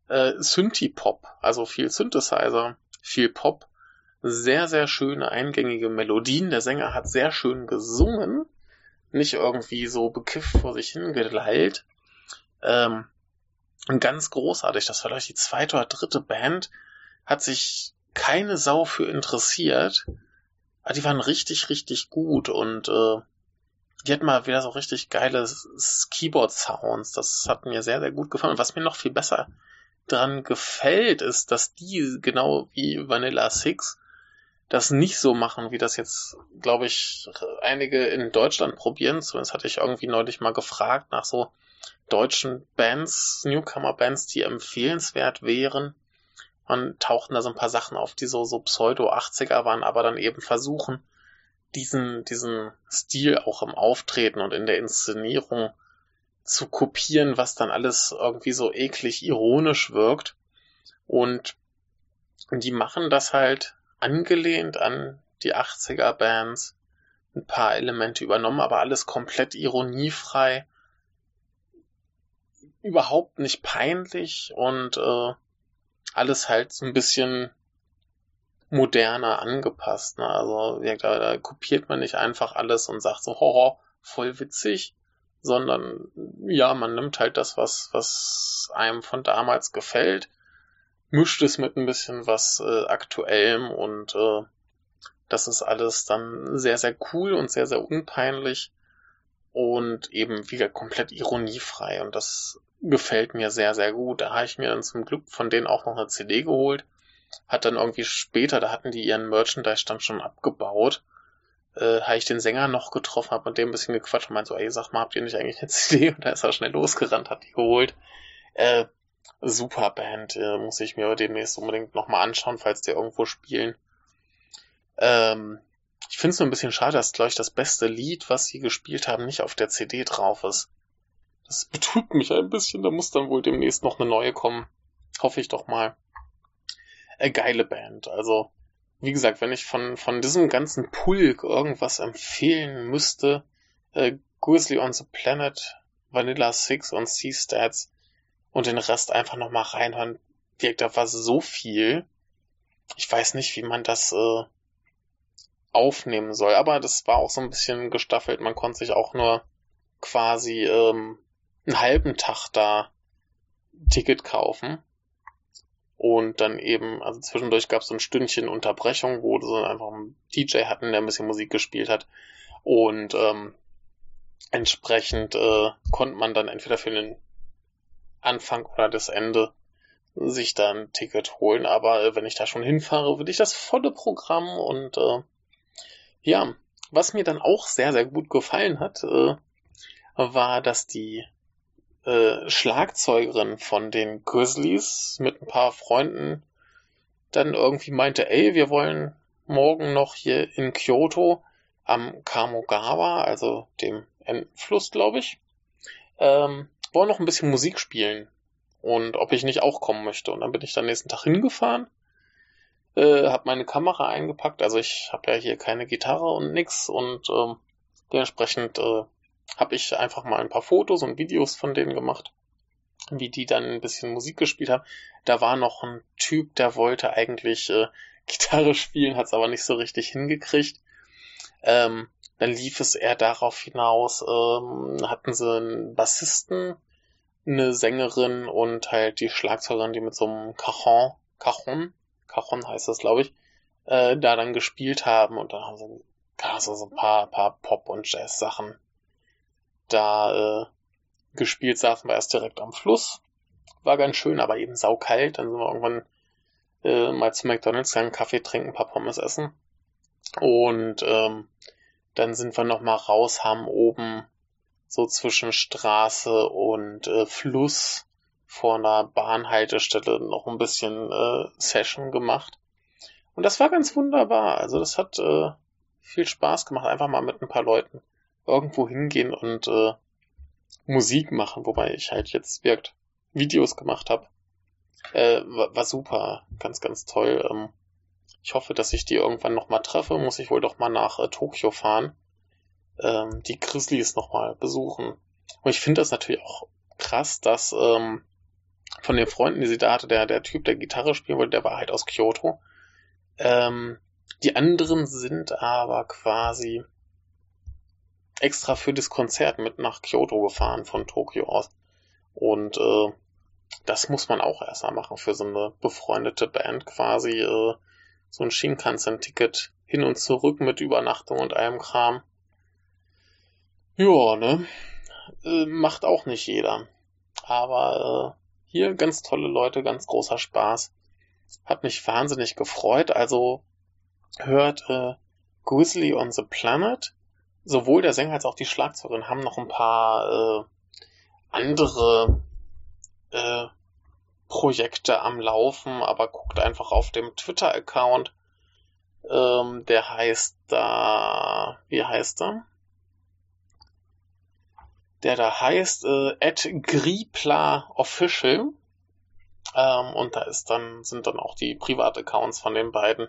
äh, Synthie-Pop, also viel Synthesizer, viel Pop, sehr, sehr schöne eingängige Melodien. Der Sänger hat sehr schön gesungen, nicht irgendwie so bekifft vor sich hingeleilt. Ähm, ganz großartig. Das war, ich, die zweite oder dritte Band. Hat sich keine Sau für interessiert. Aber die waren richtig, richtig gut und äh, die hatten mal wieder so richtig geile Keyboard-Sounds. Das hat mir sehr, sehr gut gefallen. Und was mir noch viel besser dran gefällt, ist, dass die genau wie Vanilla Six das nicht so machen, wie das jetzt, glaube ich, einige in Deutschland probieren. Zumindest hatte ich irgendwie neulich mal gefragt nach so deutschen Bands, Newcomer-Bands, die empfehlenswert wären. Und tauchten da so ein paar Sachen auf, die so, so Pseudo-80er waren, aber dann eben versuchen, diesen, diesen Stil auch im Auftreten und in der Inszenierung zu kopieren, was dann alles irgendwie so eklig ironisch wirkt. Und die machen das halt angelehnt an die 80er Bands, ein paar Elemente übernommen, aber alles komplett ironiefrei, überhaupt nicht peinlich und äh, alles halt so ein bisschen moderner angepasst. Ne? Also ja, da, da kopiert man nicht einfach alles und sagt so, hoho, voll witzig, sondern ja, man nimmt halt das, was, was einem von damals gefällt, mischt es mit ein bisschen was äh, Aktuellem und äh, das ist alles dann sehr, sehr cool und sehr, sehr unpeinlich und eben wieder komplett ironiefrei und das gefällt mir sehr, sehr gut. Da habe ich mir dann zum Glück von denen auch noch eine CD geholt. Hat dann irgendwie später, da hatten die ihren Merchandise-Stand schon abgebaut. Äh, habe ich den Sänger noch getroffen, habe mit dem ein bisschen gequatscht und meinte so, ey, sag mal, habt ihr nicht eigentlich eine CD? Und da ist er schnell losgerannt, hat die geholt. Äh, super Band, äh, muss ich mir demnächst unbedingt nochmal anschauen, falls die irgendwo spielen. Ähm, ich finde es nur ein bisschen schade, dass, glaube ich, das beste Lied, was sie gespielt haben, nicht auf der CD drauf ist. Das betrübt mich ein bisschen. Da muss dann wohl demnächst noch eine neue kommen. Hoffe ich doch mal. Äh, geile Band. Also, wie gesagt, wenn ich von, von diesem ganzen Pulk irgendwas empfehlen müsste, äh, Grizzly on the Planet, Vanilla Six und Sea Stats und den Rest einfach nochmal reinhören. Direkt, da war so viel. Ich weiß nicht, wie man das äh, aufnehmen soll, aber das war auch so ein bisschen gestaffelt. Man konnte sich auch nur quasi ähm, einen halben Tag da Ticket kaufen. Und dann eben, also zwischendurch gab es so ein Stündchen Unterbrechung, wo sie einfach einen DJ hatten, der ein bisschen Musik gespielt hat. Und ähm, entsprechend äh, konnte man dann entweder für den Anfang oder das Ende sich da ein Ticket holen. Aber äh, wenn ich da schon hinfahre, würde ich das volle Programm und äh, ja, was mir dann auch sehr, sehr gut gefallen hat, äh, war, dass die äh, Schlagzeugerin von den Grizzlies mit ein paar Freunden dann irgendwie meinte, ey, wir wollen morgen noch hier in Kyoto am Kamogawa, also dem Endfluss, glaube ich, ähm, wollen noch ein bisschen Musik spielen und ob ich nicht auch kommen möchte. Und dann bin ich dann nächsten Tag hingefahren, äh, habe meine Kamera eingepackt, also ich habe ja hier keine Gitarre und nix und ähm, dementsprechend äh, habe ich einfach mal ein paar Fotos und Videos von denen gemacht, wie die dann ein bisschen Musik gespielt haben. Da war noch ein Typ, der wollte eigentlich äh, Gitarre spielen, hat es aber nicht so richtig hingekriegt. Ähm, dann lief es eher darauf hinaus, ähm, hatten sie einen Bassisten, eine Sängerin und halt die Schlagzeugerin, die mit so einem Cajon, Cajon, Cajon heißt das, glaube ich, äh, da dann gespielt haben und dann haben sie ja, so, so ein paar, paar Pop- und Jazz-Sachen da äh, gespielt, saßen wir erst direkt am Fluss. War ganz schön, aber eben saukalt. Dann sind wir irgendwann äh, mal zu McDonalds, einen Kaffee trinken, ein paar Pommes essen. Und ähm, dann sind wir nochmal raus, haben oben so zwischen Straße und äh, Fluss vor einer Bahnhaltestelle noch ein bisschen äh, Session gemacht. Und das war ganz wunderbar. Also das hat äh, viel Spaß gemacht, einfach mal mit ein paar Leuten irgendwo hingehen und äh, Musik machen, wobei ich halt jetzt wirkt Videos gemacht habe. Äh, war, war, super, ganz, ganz toll. Ähm, ich hoffe, dass ich die irgendwann nochmal treffe. Muss ich wohl doch mal nach äh, Tokio fahren. ähm, die Grizzlies nochmal besuchen. Und ich finde das natürlich auch krass, dass ähm, von den Freunden, die sie da hatte, der, der Typ, der Gitarre spielen wollte, der war halt aus Kyoto. Ähm, die anderen sind aber quasi extra für das Konzert mit nach Kyoto gefahren von Tokio aus. Und äh, das muss man auch erstmal machen für so eine befreundete Band quasi. Äh, so ein Shinkansen-Ticket hin und zurück mit Übernachtung und allem Kram. Ja, ne? Äh, macht auch nicht jeder. Aber äh, hier ganz tolle Leute, ganz großer Spaß. Hat mich wahnsinnig gefreut. Also hört äh, Grizzly on the Planet. Sowohl der Sänger als auch die Schlagzeugerin haben noch ein paar äh, andere äh, Projekte am Laufen, aber guckt einfach auf dem Twitter-Account. Ähm, der heißt da, wie heißt er? Der da heißt äh, at Gripla Official. Ähm, und da ist dann, sind dann auch die Privataccounts von den beiden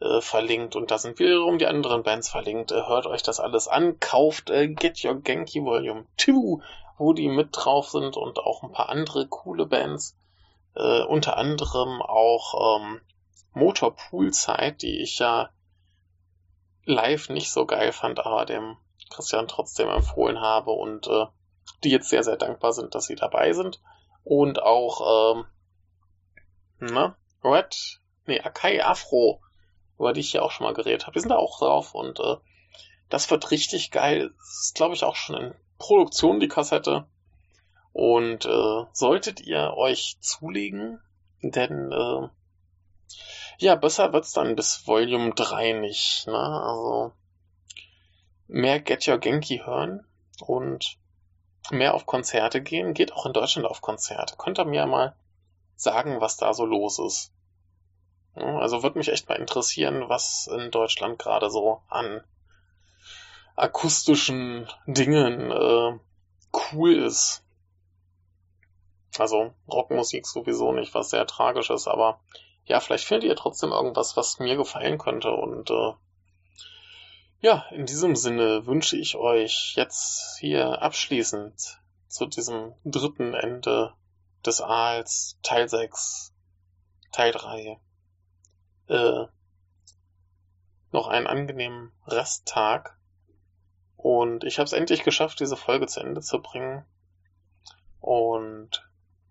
äh, verlinkt und da sind wiederum die anderen Bands verlinkt. Äh, hört euch das alles an, kauft äh, Get Your Genki Volume 2, wo die mit drauf sind und auch ein paar andere coole Bands. Äh, unter anderem auch ähm, Motor Poolzeit, die ich ja live nicht so geil fand, aber dem Christian trotzdem empfohlen habe und äh, die jetzt sehr, sehr dankbar sind, dass sie dabei sind. Und auch, ähm, na, Red, nee, Akai Afro über die ich ja auch schon mal geredet habe. Die sind da auch drauf und äh, das wird richtig geil. Das ist, glaube ich, auch schon in Produktion, die Kassette. Und äh, solltet ihr euch zulegen, denn äh, ja, besser wird's dann bis Volume 3 nicht. Ne? Also mehr Get Your Genki hören und mehr auf Konzerte gehen. Geht auch in Deutschland auf Konzerte. Könnt ihr mir mal sagen, was da so los ist? Also würde mich echt mal interessieren, was in Deutschland gerade so an akustischen Dingen äh, cool ist. Also Rockmusik sowieso nicht, was sehr tragisch ist, aber ja, vielleicht findet ihr trotzdem irgendwas, was mir gefallen könnte. Und äh, ja, in diesem Sinne wünsche ich euch jetzt hier abschließend zu diesem dritten Ende des Aals, Teil 6, Teil 3 äh, noch einen angenehmen Resttag. Und ich habe es endlich geschafft, diese Folge zu Ende zu bringen. Und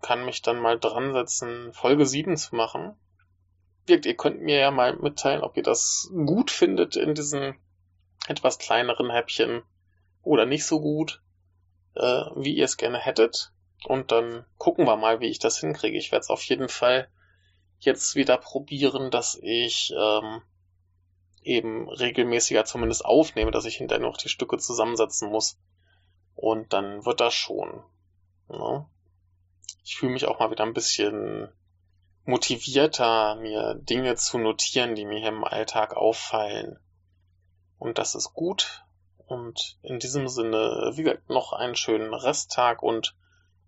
kann mich dann mal dran setzen, Folge 7 zu machen. Ihr könnt mir ja mal mitteilen, ob ihr das gut findet in diesen etwas kleineren Häppchen oder nicht so gut, äh, wie ihr es gerne hättet. Und dann gucken wir mal, wie ich das hinkriege. Ich werde es auf jeden Fall jetzt wieder probieren, dass ich ähm, eben regelmäßiger zumindest aufnehme, dass ich hinterher noch die Stücke zusammensetzen muss. Und dann wird das schon. Ne? Ich fühle mich auch mal wieder ein bisschen motivierter, mir Dinge zu notieren, die mir hier im Alltag auffallen. Und das ist gut. Und in diesem Sinne, wie gesagt, noch einen schönen Resttag und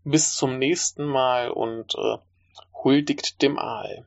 bis zum nächsten Mal und äh, huldigt dem Aal.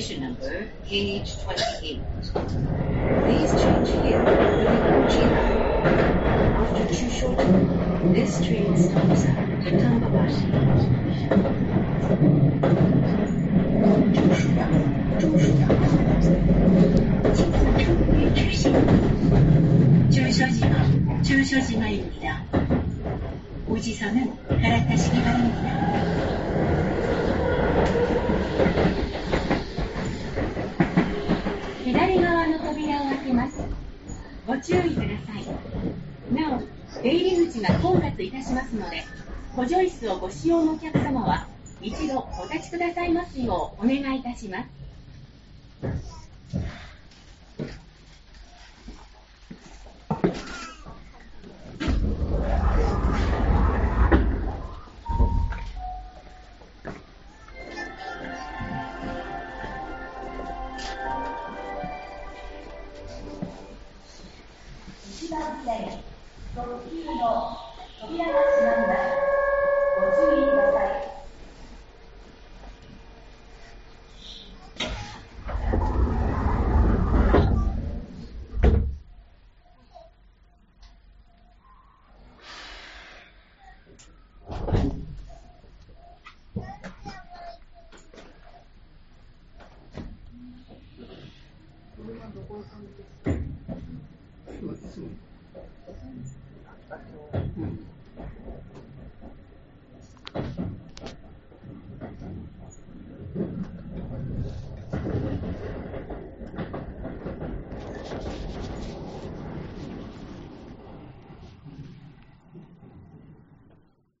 Station number KH28.